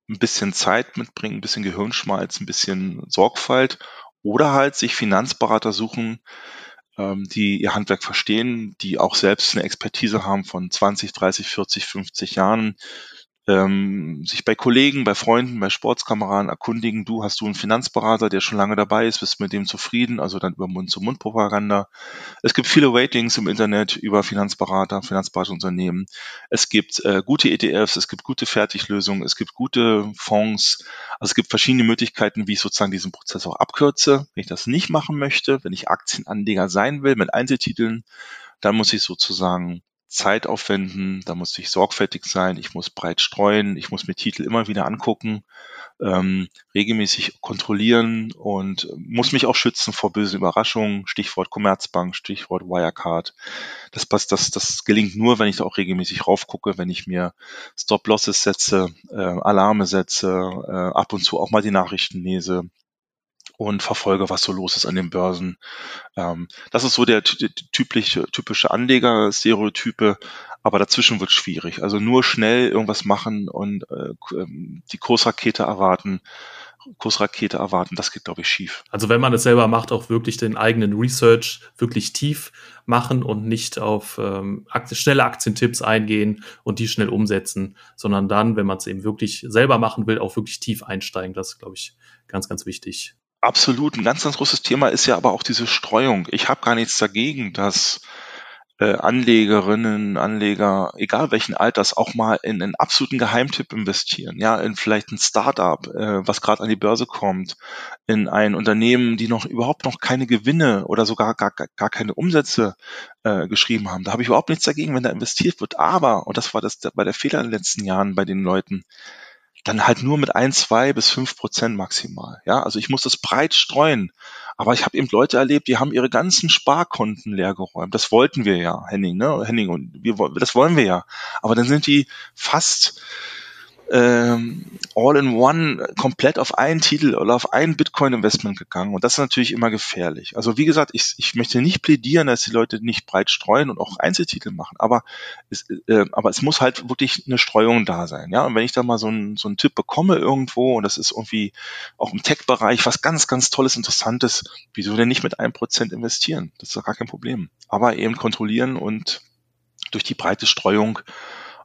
ein bisschen Zeit mitbringen, ein bisschen Gehirnschmalz, ein bisschen Sorgfalt oder halt sich Finanzberater suchen, ähm, die ihr Handwerk verstehen, die auch selbst eine Expertise haben von 20, 30, 40, 50 Jahren, ähm, sich bei Kollegen, bei Freunden, bei Sportskameraden erkundigen, du hast du einen Finanzberater, der schon lange dabei ist, bist mit dem zufrieden, also dann über Mund-zu-Mund-Propaganda. Es gibt viele Ratings im Internet über Finanzberater, Finanzberatungsunternehmen. Es gibt äh, gute ETFs, es gibt gute Fertiglösungen, es gibt gute Fonds. Also es gibt verschiedene Möglichkeiten, wie ich sozusagen diesen Prozess auch abkürze. Wenn ich das nicht machen möchte, wenn ich Aktienanleger sein will mit Einzeltiteln, dann muss ich sozusagen Zeit aufwenden, da muss ich sorgfältig sein, ich muss breit streuen, ich muss mir Titel immer wieder angucken, ähm, regelmäßig kontrollieren und muss mich auch schützen vor bösen Überraschungen. Stichwort Commerzbank, Stichwort Wirecard. Das passt, das, das gelingt nur, wenn ich da auch regelmäßig raufgucke, wenn ich mir Stop-Losses setze, äh, Alarme setze, äh, ab und zu auch mal die Nachrichten lese und verfolge, was so los ist an den Börsen. Ähm, das ist so der typische, typische Anleger-Stereotype, aber dazwischen wird schwierig. Also nur schnell irgendwas machen und äh, ähm, die Kursrakete erwarten, Kursrakete erwarten, das geht, glaube ich, schief. Also wenn man es selber macht, auch wirklich den eigenen Research wirklich tief machen und nicht auf ähm, schnelle Aktientipps eingehen und die schnell umsetzen, sondern dann, wenn man es eben wirklich selber machen will, auch wirklich tief einsteigen. Das ist, glaube ich, ganz, ganz wichtig. Absolut. Ein ganz, ganz großes Thema ist ja aber auch diese Streuung. Ich habe gar nichts dagegen, dass äh, Anlegerinnen, Anleger, egal welchen Alters, auch mal in einen absoluten Geheimtipp investieren. Ja, in vielleicht ein Startup, äh, was gerade an die Börse kommt, in ein Unternehmen, die noch überhaupt noch keine Gewinne oder sogar gar, gar keine Umsätze äh, geschrieben haben. Da habe ich überhaupt nichts dagegen, wenn da investiert wird. Aber, und das war das bei der Fehler in den letzten Jahren bei den Leuten, dann halt nur mit ein, zwei bis fünf Prozent maximal. Ja, also ich muss das breit streuen. Aber ich habe eben Leute erlebt, die haben ihre ganzen Sparkonten leergeräumt. Das wollten wir ja, Henning, ne? Henning und wir, das wollen wir ja. Aber dann sind die fast ähm, all-in-one komplett auf einen Titel oder auf ein Bitcoin-Investment gegangen. Und das ist natürlich immer gefährlich. Also wie gesagt, ich, ich möchte nicht plädieren, dass die Leute nicht breit streuen und auch Einzeltitel machen. Aber es, äh, aber es muss halt wirklich eine Streuung da sein. Ja, und wenn ich da mal so, ein, so einen Tipp bekomme irgendwo und das ist irgendwie auch im Tech-Bereich was ganz, ganz Tolles, Interessantes, wieso denn nicht mit einem Prozent investieren? Das ist doch gar kein Problem. Aber eben kontrollieren und durch die breite Streuung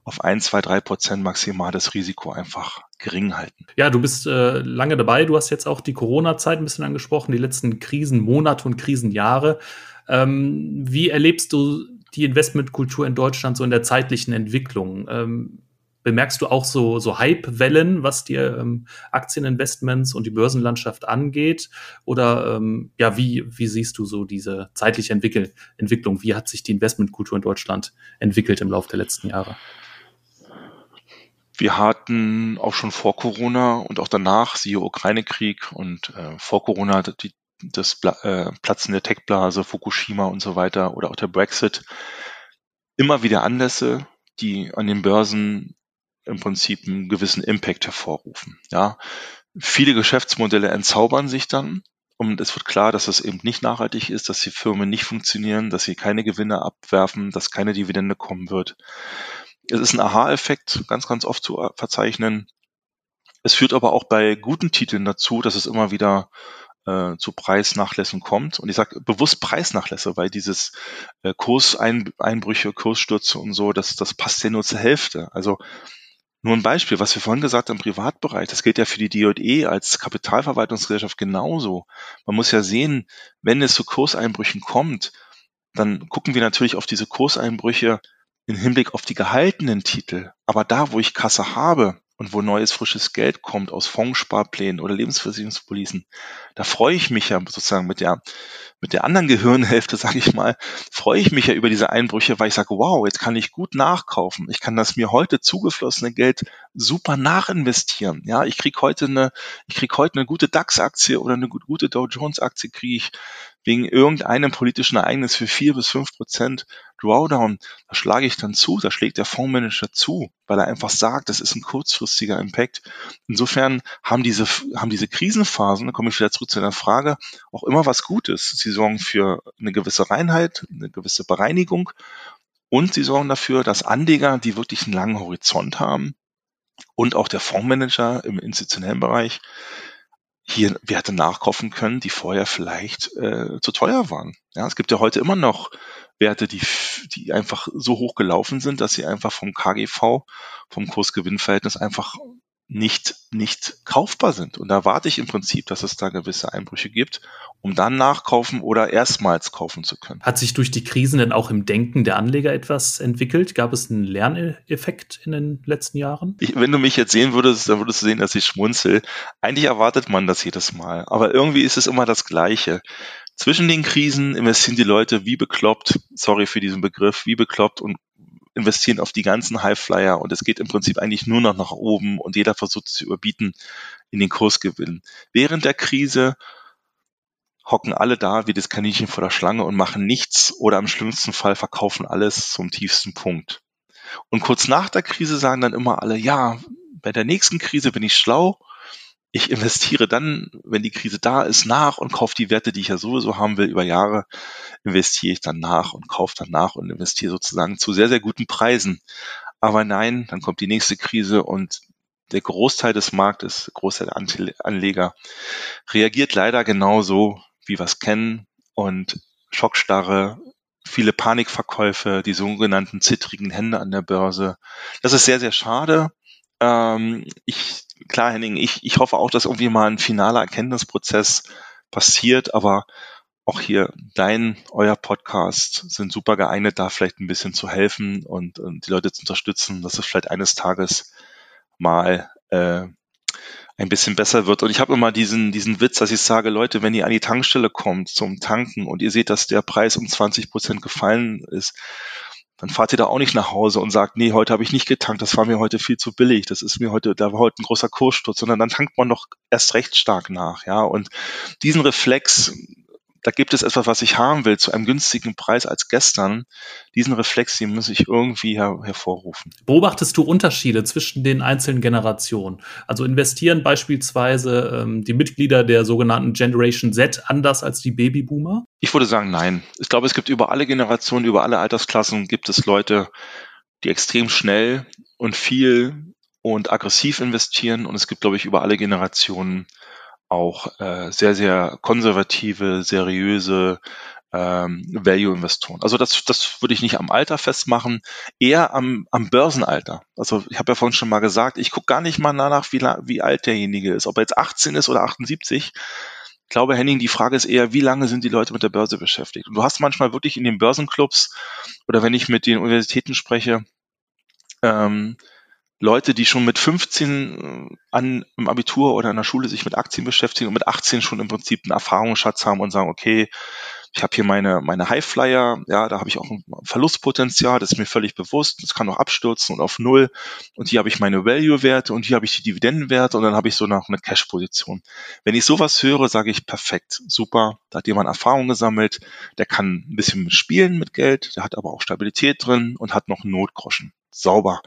auf ein, zwei, drei Prozent maximal das Risiko einfach gering halten. Ja, du bist äh, lange dabei. Du hast jetzt auch die Corona-Zeit ein bisschen angesprochen, die letzten Krisenmonate und Krisenjahre. Ähm, wie erlebst du die Investmentkultur in Deutschland so in der zeitlichen Entwicklung? Ähm, bemerkst du auch so, so Hype-Wellen, was die ähm, Aktieninvestments und die Börsenlandschaft angeht? Oder ähm, ja, wie, wie siehst du so diese zeitliche Entwickel Entwicklung? Wie hat sich die Investmentkultur in Deutschland entwickelt im Laufe der letzten Jahre? Wir hatten auch schon vor Corona und auch danach, siehe Ukraine-Krieg und äh, vor Corona die, das äh, Platzen der Tech-Blase, Fukushima und so weiter oder auch der Brexit, immer wieder Anlässe, die an den Börsen im Prinzip einen gewissen Impact hervorrufen. Ja, viele Geschäftsmodelle entzaubern sich dann und es wird klar, dass es eben nicht nachhaltig ist, dass die Firmen nicht funktionieren, dass sie keine Gewinne abwerfen, dass keine Dividende kommen wird. Es ist ein Aha-Effekt ganz, ganz oft zu verzeichnen. Es führt aber auch bei guten Titeln dazu, dass es immer wieder äh, zu Preisnachlässen kommt. Und ich sage bewusst Preisnachlässe, weil dieses äh, Kurseinbrüche, Kursstürze und so, das, das passt ja nur zur Hälfte. Also nur ein Beispiel, was wir vorhin gesagt haben im Privatbereich, das gilt ja für die DJE als Kapitalverwaltungsgesellschaft genauso. Man muss ja sehen, wenn es zu Kurseinbrüchen kommt, dann gucken wir natürlich auf diese Kurseinbrüche im Hinblick auf die gehaltenen Titel, aber da, wo ich Kasse habe und wo neues frisches Geld kommt aus Fondssparplänen oder Lebensversicherungspolicen, da freue ich mich ja sozusagen mit der mit der anderen Gehirnhälfte, sage ich mal, freue ich mich ja über diese Einbrüche, weil ich sage, wow, jetzt kann ich gut nachkaufen. Ich kann das mir heute zugeflossene Geld super nachinvestieren. Ja, ich krieg heute eine, ich krieg heute eine gute DAX-Aktie oder eine gute Dow Jones-Aktie kriege ich wegen irgendeinem politischen Ereignis für vier bis fünf Prozent Drawdown, da schlage ich dann zu, da schlägt der Fondsmanager zu, weil er einfach sagt, das ist ein kurzfristiger Impact. Insofern haben diese, haben diese Krisenphasen, da komme ich wieder zurück zu der Frage, auch immer was Gutes. Sie sorgen für eine gewisse Reinheit, eine gewisse Bereinigung und sie sorgen dafür, dass Anleger, die wirklich einen langen Horizont haben und auch der Fondsmanager im institutionellen Bereich hier Werte nachkaufen können, die vorher vielleicht äh, zu teuer waren. Ja, es gibt ja heute immer noch Werte, die, die einfach so hoch gelaufen sind, dass sie einfach vom KGV, vom Kursgewinnverhältnis einfach nicht, nicht kaufbar sind. Und da warte ich im Prinzip, dass es da gewisse Einbrüche gibt, um dann nachkaufen oder erstmals kaufen zu können. Hat sich durch die Krisen denn auch im Denken der Anleger etwas entwickelt? Gab es einen Lerneffekt in den letzten Jahren? Ich, wenn du mich jetzt sehen würdest, dann würdest du sehen, dass ich schmunzel. Eigentlich erwartet man das jedes Mal. Aber irgendwie ist es immer das Gleiche. Zwischen den Krisen investieren die Leute wie bekloppt, sorry für diesen Begriff, wie bekloppt und investieren auf die ganzen Highflyer und es geht im Prinzip eigentlich nur noch nach oben und jeder versucht zu überbieten in den Kursgewinn. Während der Krise hocken alle da wie das Kaninchen vor der Schlange und machen nichts oder im schlimmsten Fall verkaufen alles zum tiefsten Punkt. Und kurz nach der Krise sagen dann immer alle, ja, bei der nächsten Krise bin ich schlau. Ich investiere dann, wenn die Krise da ist, nach und kaufe die Werte, die ich ja sowieso haben will, über Jahre investiere ich dann nach und kaufe dann nach und investiere sozusagen zu sehr, sehr guten Preisen. Aber nein, dann kommt die nächste Krise und der Großteil des Marktes, der Großteil der Anleger reagiert leider genauso wie wir es kennen und Schockstarre, viele Panikverkäufe, die sogenannten zittrigen Hände an der Börse. Das ist sehr, sehr schade. Ähm, ich, klar, Henning, ich, ich hoffe auch, dass irgendwie mal ein finaler Erkenntnisprozess passiert, aber auch hier dein, euer Podcast sind super geeignet, da vielleicht ein bisschen zu helfen und, und die Leute zu unterstützen, dass es vielleicht eines Tages mal äh, ein bisschen besser wird. Und ich habe immer diesen, diesen Witz, dass ich sage, Leute, wenn ihr an die Tankstelle kommt zum Tanken und ihr seht, dass der Preis um 20 Prozent gefallen ist, dann fahrt ihr da auch nicht nach Hause und sagt, nee, heute habe ich nicht getankt, das war mir heute viel zu billig, das ist mir heute, da war heute ein großer Kurssturz, sondern dann tankt man doch erst recht stark nach, ja. Und diesen Reflex, da gibt es etwas, was ich haben will, zu einem günstigen Preis als gestern. Diesen Reflex, den muss ich irgendwie her hervorrufen. Beobachtest du Unterschiede zwischen den einzelnen Generationen? Also investieren beispielsweise ähm, die Mitglieder der sogenannten Generation Z anders als die Babyboomer? Ich würde sagen, nein. Ich glaube, es gibt über alle Generationen, über alle Altersklassen gibt es Leute, die extrem schnell und viel und aggressiv investieren. Und es gibt, glaube ich, über alle Generationen auch äh, sehr, sehr konservative, seriöse ähm, Value-Investoren. Also das, das würde ich nicht am Alter festmachen, eher am, am Börsenalter. Also ich habe ja vorhin schon mal gesagt, ich gucke gar nicht mal danach, wie, wie alt derjenige ist, ob er jetzt 18 ist oder 78. Ich glaube, Henning, die Frage ist eher, wie lange sind die Leute mit der Börse beschäftigt? Und du hast manchmal wirklich in den Börsenclubs oder wenn ich mit den Universitäten spreche, ähm, Leute, die schon mit 15 äh, an im Abitur oder in der Schule sich mit Aktien beschäftigen und mit 18 schon im Prinzip einen Erfahrungsschatz haben und sagen, okay, ich habe hier meine, meine Highflyer, ja, da habe ich auch ein Verlustpotenzial, das ist mir völlig bewusst, das kann auch abstürzen und auf Null. Und hier habe ich meine Value-Werte und hier habe ich die Dividendenwerte und dann habe ich so noch eine Cash-Position. Wenn ich sowas höre, sage ich, perfekt, super, da hat jemand Erfahrung gesammelt, der kann ein bisschen spielen mit Geld, der hat aber auch Stabilität drin und hat noch einen Notgroschen sauber.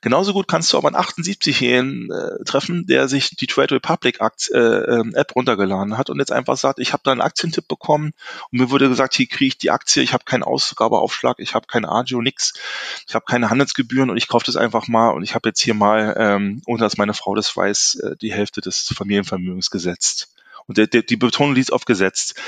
Genauso gut kannst du aber einen 78-Jährigen äh, treffen, der sich die Trade Republic Akt, äh, ähm, App runtergeladen hat und jetzt einfach sagt, ich habe da einen Aktientipp bekommen und mir wurde gesagt, hier kriege ich die Aktie, ich habe keinen Ausgabeaufschlag, ich habe kein Agio, nix, ich habe keine Handelsgebühren und ich kaufe das einfach mal und ich habe jetzt hier mal, ähm, ohne dass meine Frau das weiß, äh, die Hälfte des Familienvermögens gesetzt. Und der, der, die Betonung liegt auf gesetzt.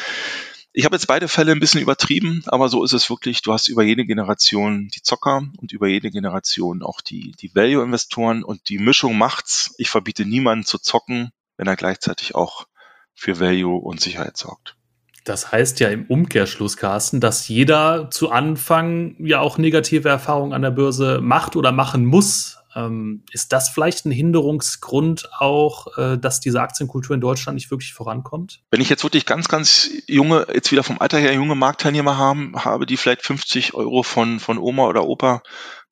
Ich habe jetzt beide Fälle ein bisschen übertrieben, aber so ist es wirklich. Du hast über jede Generation die Zocker und über jede Generation auch die, die Value-Investoren und die Mischung macht's. Ich verbiete niemanden zu zocken, wenn er gleichzeitig auch für Value und Sicherheit sorgt. Das heißt ja im Umkehrschluss, Carsten, dass jeder zu Anfang ja auch negative Erfahrungen an der Börse macht oder machen muss. Ähm, ist das vielleicht ein Hinderungsgrund auch, äh, dass diese Aktienkultur in Deutschland nicht wirklich vorankommt? Wenn ich jetzt wirklich ganz, ganz junge, jetzt wieder vom Alter her junge Marktteilnehmer haben, habe, die vielleicht 50 Euro von, von Oma oder Opa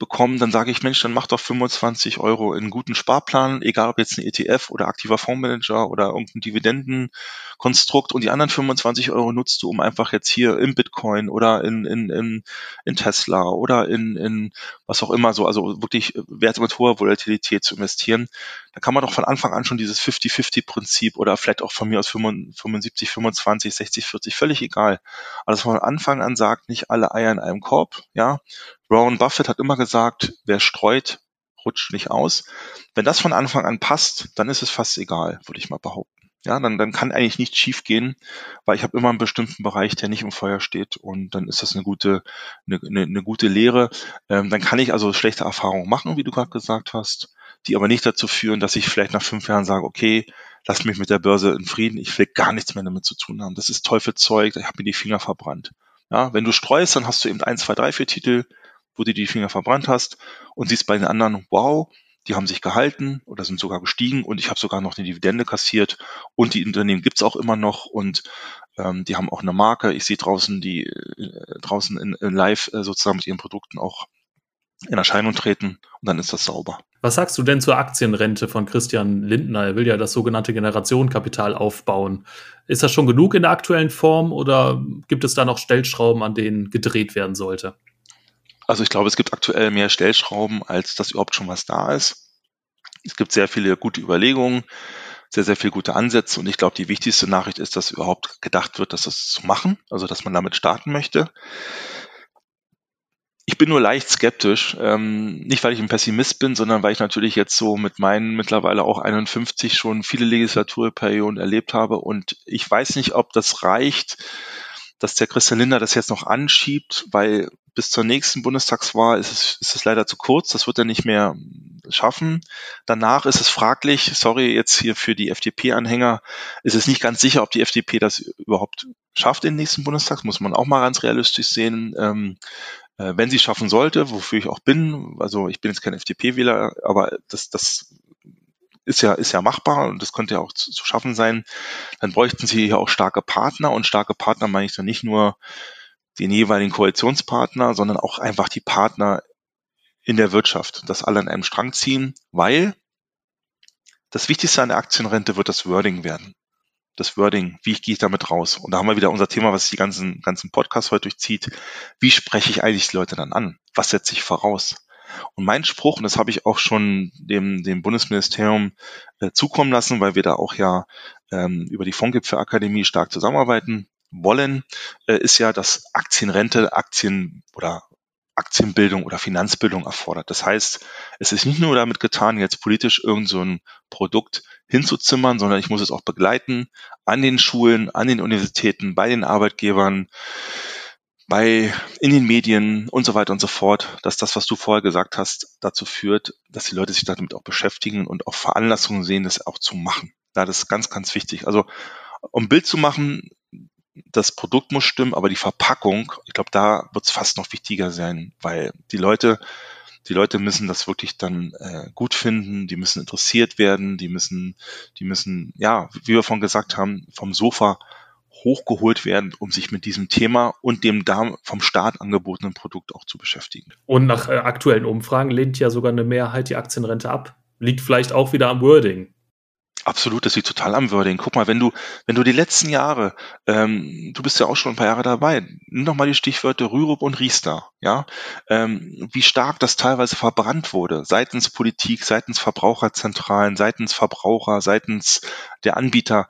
bekommen, dann sage ich, Mensch, dann mach doch 25 Euro in einen guten Sparplan, egal ob jetzt ein ETF oder aktiver Fondsmanager oder irgendein Dividendenkonstrukt und die anderen 25 Euro nutzt du, um einfach jetzt hier in Bitcoin oder in, in, in, in Tesla oder in, in was auch immer so, also wirklich Werte mit hoher Volatilität zu investieren. Da kann man doch von Anfang an schon dieses 50-50-Prinzip oder vielleicht auch von mir aus 75, 25, 60, 40, völlig egal. Also von Anfang an sagt, nicht alle Eier in einem Korb, ja, Warren Buffett hat immer gesagt, wer streut, rutscht nicht aus. Wenn das von Anfang an passt, dann ist es fast egal, würde ich mal behaupten. Ja, dann, dann kann eigentlich nichts schief gehen, weil ich habe immer einen bestimmten Bereich, der nicht im Feuer steht und dann ist das eine gute, eine, eine, eine gute Lehre. Ähm, dann kann ich also schlechte Erfahrungen machen, wie du gerade gesagt hast, die aber nicht dazu führen, dass ich vielleicht nach fünf Jahren sage, okay, lass mich mit der Börse in Frieden, ich will gar nichts mehr damit zu tun haben. Das ist Teufelzeug, ich habe mir die Finger verbrannt. Ja, wenn du streust, dann hast du eben eins, zwei, drei, vier Titel, wo du die Finger verbrannt hast und siehst bei den anderen, wow, die haben sich gehalten oder sind sogar gestiegen und ich habe sogar noch eine Dividende kassiert und die Unternehmen gibt's auch immer noch und ähm, die haben auch eine Marke. Ich sehe draußen die äh, draußen in, in live äh, sozusagen mit ihren Produkten auch in Erscheinung treten und dann ist das sauber. Was sagst du denn zur Aktienrente von Christian Lindner? Er will ja das sogenannte Generationenkapital aufbauen. Ist das schon genug in der aktuellen Form oder gibt es da noch Stellschrauben, an denen gedreht werden sollte? Also ich glaube, es gibt aktuell mehr Stellschrauben, als dass überhaupt schon was da ist. Es gibt sehr viele gute Überlegungen, sehr, sehr viele gute Ansätze und ich glaube, die wichtigste Nachricht ist, dass überhaupt gedacht wird, dass das zu machen, also dass man damit starten möchte. Ich bin nur leicht skeptisch, ähm, nicht weil ich ein Pessimist bin, sondern weil ich natürlich jetzt so mit meinen mittlerweile auch 51 schon viele Legislaturperioden erlebt habe. Und ich weiß nicht, ob das reicht, dass der Christian Linder das jetzt noch anschiebt, weil bis zur nächsten Bundestagswahl ist es, ist es leider zu kurz, das wird er nicht mehr schaffen. Danach ist es fraglich, sorry jetzt hier für die FDP-Anhänger, ist es nicht ganz sicher, ob die FDP das überhaupt schafft in den nächsten Bundestag, muss man auch mal ganz realistisch sehen. Ähm, äh, wenn sie schaffen sollte, wofür ich auch bin, also ich bin jetzt kein FDP-Wähler, aber das, das ist ja, ist ja machbar und das könnte ja auch zu, zu schaffen sein, dann bräuchten sie hier auch starke Partner und starke Partner meine ich dann nicht nur den jeweiligen Koalitionspartner, sondern auch einfach die Partner in der Wirtschaft, dass alle an einem Strang ziehen, weil das Wichtigste an der Aktienrente wird das Wording werden das Wording, wie gehe ich damit raus? Und da haben wir wieder unser Thema, was die ganzen, ganzen Podcast heute durchzieht. Wie spreche ich eigentlich die Leute dann an? Was setze ich voraus? Und mein Spruch, und das habe ich auch schon dem, dem Bundesministerium äh, zukommen lassen, weil wir da auch ja ähm, über die Fondgipfelakademie stark zusammenarbeiten wollen, äh, ist ja, dass Aktienrente, Aktien oder Aktienbildung oder Finanzbildung erfordert. Das heißt, es ist nicht nur damit getan, jetzt politisch irgend so ein Produkt hinzuzimmern, sondern ich muss es auch begleiten an den Schulen, an den Universitäten, bei den Arbeitgebern, bei, in den Medien und so weiter und so fort, dass das, was du vorher gesagt hast, dazu führt, dass die Leute sich damit auch beschäftigen und auch Veranlassungen sehen, das auch zu machen. Ja, das ist ganz, ganz wichtig. Also, um Bild zu machen, das Produkt muss stimmen, aber die Verpackung, ich glaube, da wird es fast noch wichtiger sein, weil die Leute, die Leute müssen das wirklich dann äh, gut finden, die müssen interessiert werden, die müssen, die müssen, ja, wie wir vorhin gesagt haben, vom Sofa hochgeholt werden, um sich mit diesem Thema und dem vom Staat angebotenen Produkt auch zu beschäftigen. Und nach äh, aktuellen Umfragen lehnt ja sogar eine Mehrheit die Aktienrente ab. Liegt vielleicht auch wieder am Wording. Absolut, das liegt total am Wording. Guck mal, wenn du, wenn du die letzten Jahre, ähm, du bist ja auch schon ein paar Jahre dabei, nimm doch mal die Stichwörter Rürup und Riester, ja, ähm, wie stark das teilweise verbrannt wurde, seitens Politik, seitens Verbraucherzentralen, seitens Verbraucher, seitens der Anbieter.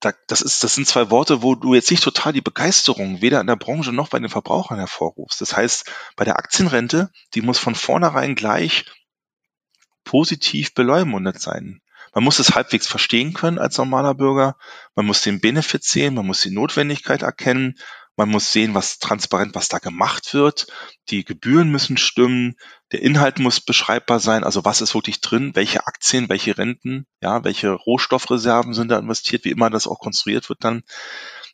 Da, das ist, das sind zwei Worte, wo du jetzt nicht total die Begeisterung weder in der Branche noch bei den Verbrauchern hervorrufst. Das heißt, bei der Aktienrente, die muss von vornherein gleich positiv beleumundet sein. Man muss es halbwegs verstehen können als normaler Bürger. Man muss den Benefit sehen, man muss die Notwendigkeit erkennen, man muss sehen, was transparent, was da gemacht wird. Die Gebühren müssen stimmen, der Inhalt muss beschreibbar sein. Also was ist wirklich drin? Welche Aktien, welche Renten, ja, welche Rohstoffreserven sind da investiert? Wie immer das auch konstruiert wird dann.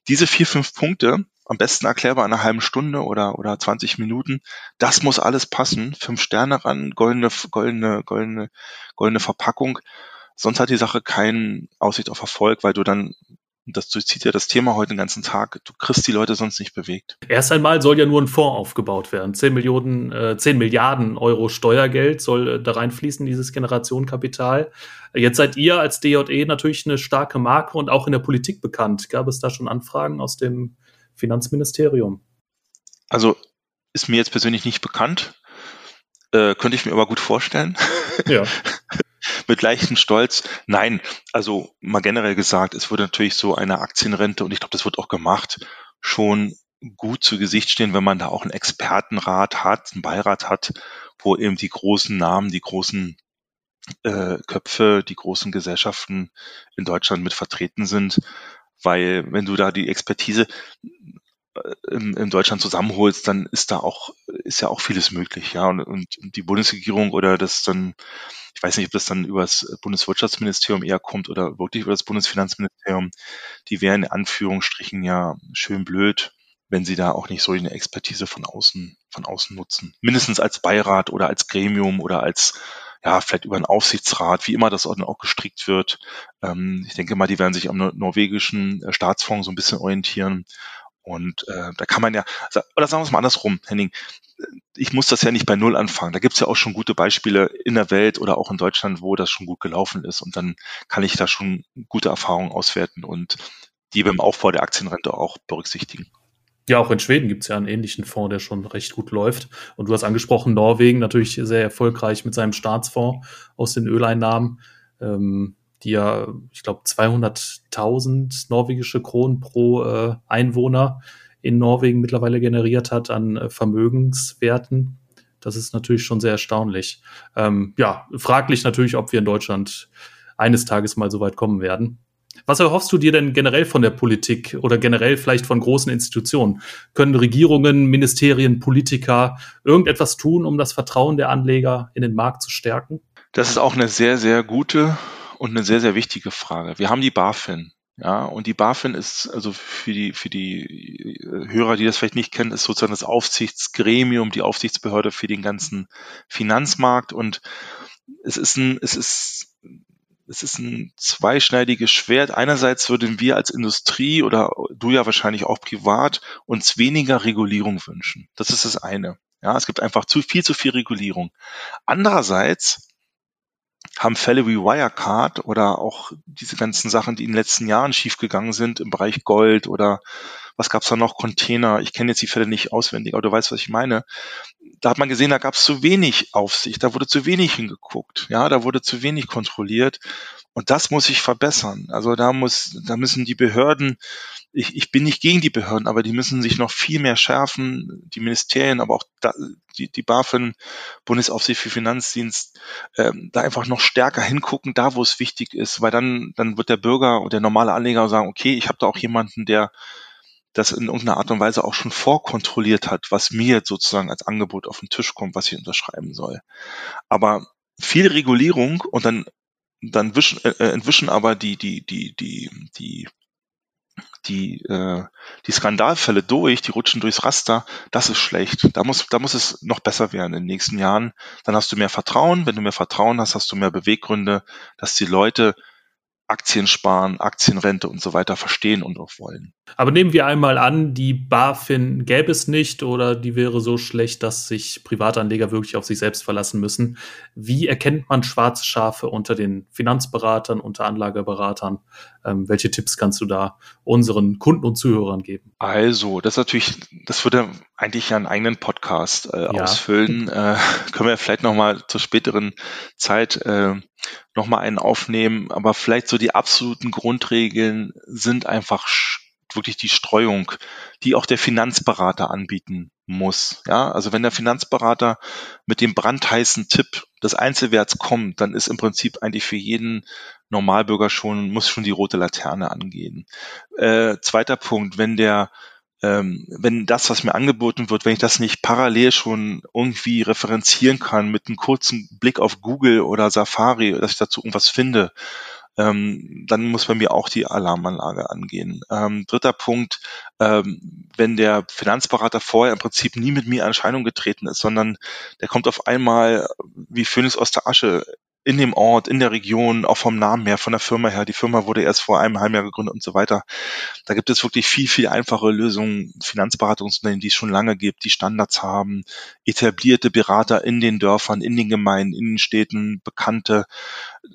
Diese vier, fünf Punkte, am besten erklärbar in einer halben Stunde oder, oder 20 Minuten. Das muss alles passen. Fünf Sterne ran, goldene, goldene, goldene, goldene Verpackung. Sonst hat die Sache keine Aussicht auf Erfolg, weil du dann das zieht ja das Thema heute den ganzen Tag. Du kriegst die Leute sonst nicht bewegt. Erst einmal soll ja nur ein Fonds aufgebaut werden. 10 Millionen, äh, 10 Milliarden Euro Steuergeld soll äh, da reinfließen, dieses Generationenkapital. Jetzt seid ihr als DJE natürlich eine starke Marke und auch in der Politik bekannt. Gab es da schon Anfragen aus dem Finanzministerium? Also ist mir jetzt persönlich nicht bekannt. Äh, könnte ich mir aber gut vorstellen. Ja. mit leichtem Stolz. Nein, also mal generell gesagt, es würde natürlich so eine Aktienrente, und ich glaube, das wird auch gemacht, schon gut zu Gesicht stehen, wenn man da auch einen Expertenrat hat, einen Beirat hat, wo eben die großen Namen, die großen äh, Köpfe, die großen Gesellschaften in Deutschland mit vertreten sind. Weil wenn du da die Expertise in, in Deutschland zusammenholst, dann ist da auch, ist ja auch vieles möglich, ja. Und, und die Bundesregierung oder das dann ich weiß nicht, ob das dann über das Bundeswirtschaftsministerium eher kommt oder wirklich über das Bundesfinanzministerium. Die wären in Anführungsstrichen ja schön blöd, wenn sie da auch nicht so eine Expertise von außen, von außen nutzen. Mindestens als Beirat oder als Gremium oder als ja, vielleicht über einen Aufsichtsrat, wie immer das auch, auch gestrickt wird. Ähm, ich denke mal, die werden sich am norwegischen Staatsfonds so ein bisschen orientieren Und äh, da kann man ja, oder sagen wir es mal andersrum, Henning, ich muss das ja nicht bei Null anfangen. Da gibt's ja auch schon gute Beispiele in der Welt oder auch in Deutschland, wo das schon gut gelaufen ist. Und dann kann ich da schon gute Erfahrungen auswerten und die beim Aufbau der Aktienrente auch berücksichtigen. Ja, auch in Schweden gibt's ja einen ähnlichen Fonds, der schon recht gut läuft. Und du hast angesprochen, Norwegen natürlich sehr erfolgreich mit seinem Staatsfonds aus den Öleinnahmen, ähm, die ja, ich glaube, 200.000 norwegische Kronen pro äh, Einwohner in Norwegen mittlerweile generiert hat an äh, Vermögenswerten. Das ist natürlich schon sehr erstaunlich. Ähm, ja, fraglich natürlich, ob wir in Deutschland eines Tages mal so weit kommen werden. Was erhoffst du dir denn generell von der Politik oder generell vielleicht von großen Institutionen? Können Regierungen, Ministerien, Politiker irgendetwas tun, um das Vertrauen der Anleger in den Markt zu stärken? Das ist auch eine sehr, sehr gute und eine sehr, sehr wichtige Frage. Wir haben die BaFin. Ja, und die BaFin ist also für die, für die äh, Hörer, die das vielleicht nicht kennen, ist sozusagen das Aufsichtsgremium, die Aufsichtsbehörde für den ganzen Finanzmarkt. Und es ist ein, es ist, es ist ein zweischneidiges Schwert. Einerseits würden wir als Industrie oder du ja wahrscheinlich auch privat uns weniger Regulierung wünschen. Das ist das eine. Ja, es gibt einfach zu viel zu viel Regulierung. Andererseits haben Fälle wie Wirecard oder auch diese ganzen Sachen, die in den letzten Jahren schiefgegangen sind im Bereich Gold oder was gab's da noch, Container, ich kenne jetzt die Fälle nicht auswendig, aber du weißt, was ich meine. Da hat man gesehen, da gab's zu wenig Aufsicht, da wurde zu wenig hingeguckt, ja, da wurde zu wenig kontrolliert und das muss sich verbessern. Also da muss, da müssen die Behörden ich, ich bin nicht gegen die Behörden, aber die müssen sich noch viel mehr schärfen, die Ministerien, aber auch da, die, die BaFin, Bundesaufsicht für Finanzdienst, ähm, da einfach noch stärker hingucken, da wo es wichtig ist, weil dann, dann wird der Bürger und der normale Anleger sagen, okay, ich habe da auch jemanden, der das in irgendeiner Art und Weise auch schon vorkontrolliert hat, was mir sozusagen als Angebot auf den Tisch kommt, was ich unterschreiben soll. Aber viel Regulierung und dann dann wischen, äh, entwischen aber die die die die die die, äh, die Skandalfälle durch, die rutschen durchs Raster, das ist schlecht. Da muss, da muss es noch besser werden in den nächsten Jahren. Dann hast du mehr Vertrauen. Wenn du mehr Vertrauen hast, hast du mehr Beweggründe, dass die Leute Aktien sparen, Aktienrente und so weiter verstehen und auch wollen. Aber nehmen wir einmal an, die BaFin gäbe es nicht oder die wäre so schlecht, dass sich Privatanleger wirklich auf sich selbst verlassen müssen. Wie erkennt man schwarze Schafe unter den Finanzberatern, unter Anlageberatern? Ähm, welche Tipps kannst du da unseren Kunden und Zuhörern geben? Also, das ist natürlich, das würde eigentlich ja einen eigenen Podcast äh, ja. ausfüllen. Äh, können wir vielleicht nochmal zur späteren Zeit äh, nochmal einen aufnehmen. Aber vielleicht so die absoluten Grundregeln sind einfach wirklich die Streuung, die auch der Finanzberater anbieten muss. Ja, also wenn der Finanzberater mit dem brandheißen Tipp des Einzelwerts kommt, dann ist im Prinzip eigentlich für jeden Normalbürger schon, muss schon die rote Laterne angehen. Äh, zweiter Punkt, wenn der ähm, wenn das, was mir angeboten wird, wenn ich das nicht parallel schon irgendwie referenzieren kann mit einem kurzen Blick auf Google oder Safari, dass ich dazu irgendwas finde, ähm, dann muss bei mir auch die Alarmanlage angehen. Ähm, dritter Punkt, ähm, wenn der Finanzberater vorher im Prinzip nie mit mir in Erscheinung getreten ist, sondern der kommt auf einmal wie Phönix aus der Asche in dem Ort, in der Region, auch vom Namen her, von der Firma her. Die Firma wurde erst vor einem halben Jahr gegründet und so weiter. Da gibt es wirklich viel, viel einfache Lösungen, Finanzberatungsunternehmen, die es schon lange gibt, die Standards haben, etablierte Berater in den Dörfern, in den Gemeinden, in den Städten, bekannte,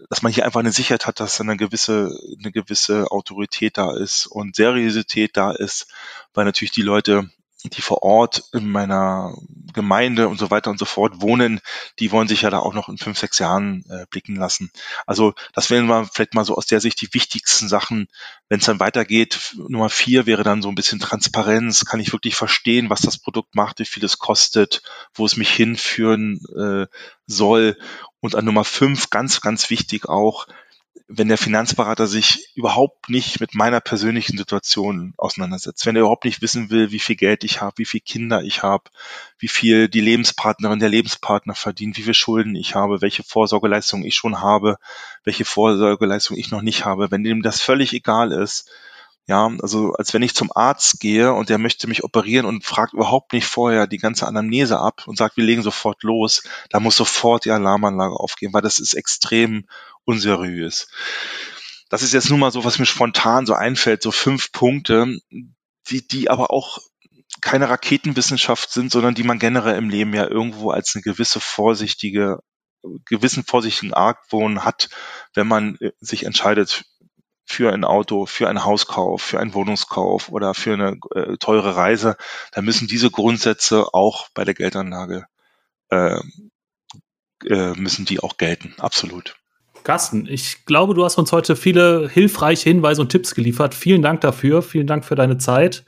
dass man hier einfach eine Sicherheit hat, dass eine gewisse, eine gewisse Autorität da ist und Seriosität da ist, weil natürlich die Leute die vor Ort in meiner Gemeinde und so weiter und so fort wohnen, die wollen sich ja da auch noch in fünf, sechs Jahren äh, blicken lassen. Also das wären wir vielleicht mal so aus der Sicht die wichtigsten Sachen. Wenn es dann weitergeht, Nummer vier wäre dann so ein bisschen Transparenz. Kann ich wirklich verstehen, was das Produkt macht, wie viel es kostet, wo es mich hinführen äh, soll. Und an Nummer fünf, ganz, ganz wichtig auch, wenn der Finanzberater sich überhaupt nicht mit meiner persönlichen Situation auseinandersetzt, wenn er überhaupt nicht wissen will, wie viel Geld ich habe, wie viele Kinder ich habe, wie viel die Lebenspartnerin, der Lebenspartner verdient, wie viel Schulden ich habe, welche Vorsorgeleistungen ich schon habe, welche Vorsorgeleistungen ich noch nicht habe, wenn dem das völlig egal ist, ja, also als wenn ich zum Arzt gehe und der möchte mich operieren und fragt überhaupt nicht vorher die ganze Anamnese ab und sagt, wir legen sofort los, da muss sofort die Alarmanlage aufgehen, weil das ist extrem unseriös. Das ist jetzt nur mal so, was mir spontan so einfällt, so fünf Punkte, die, die aber auch keine Raketenwissenschaft sind, sondern die man generell im Leben ja irgendwo als eine gewisse vorsichtige, gewissen vorsichtigen Argwohn hat, wenn man äh, sich entscheidet für ein Auto, für einen Hauskauf, für einen Wohnungskauf oder für eine äh, teure Reise, dann müssen diese Grundsätze auch bei der Geldanlage äh, äh, müssen die auch gelten, absolut. Carsten, ich glaube, du hast uns heute viele hilfreiche Hinweise und Tipps geliefert. Vielen Dank dafür. Vielen Dank für deine Zeit.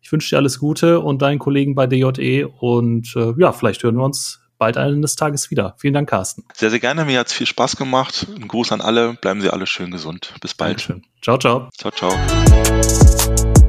Ich wünsche dir alles Gute und deinen Kollegen bei DJE und äh, ja, vielleicht hören wir uns bald eines Tages wieder. Vielen Dank, Carsten. Sehr, sehr gerne. Mir hat es viel Spaß gemacht. Ein Gruß an alle. Bleiben Sie alle schön gesund. Bis bald. Dankeschön. Ciao, ciao. Ciao, ciao.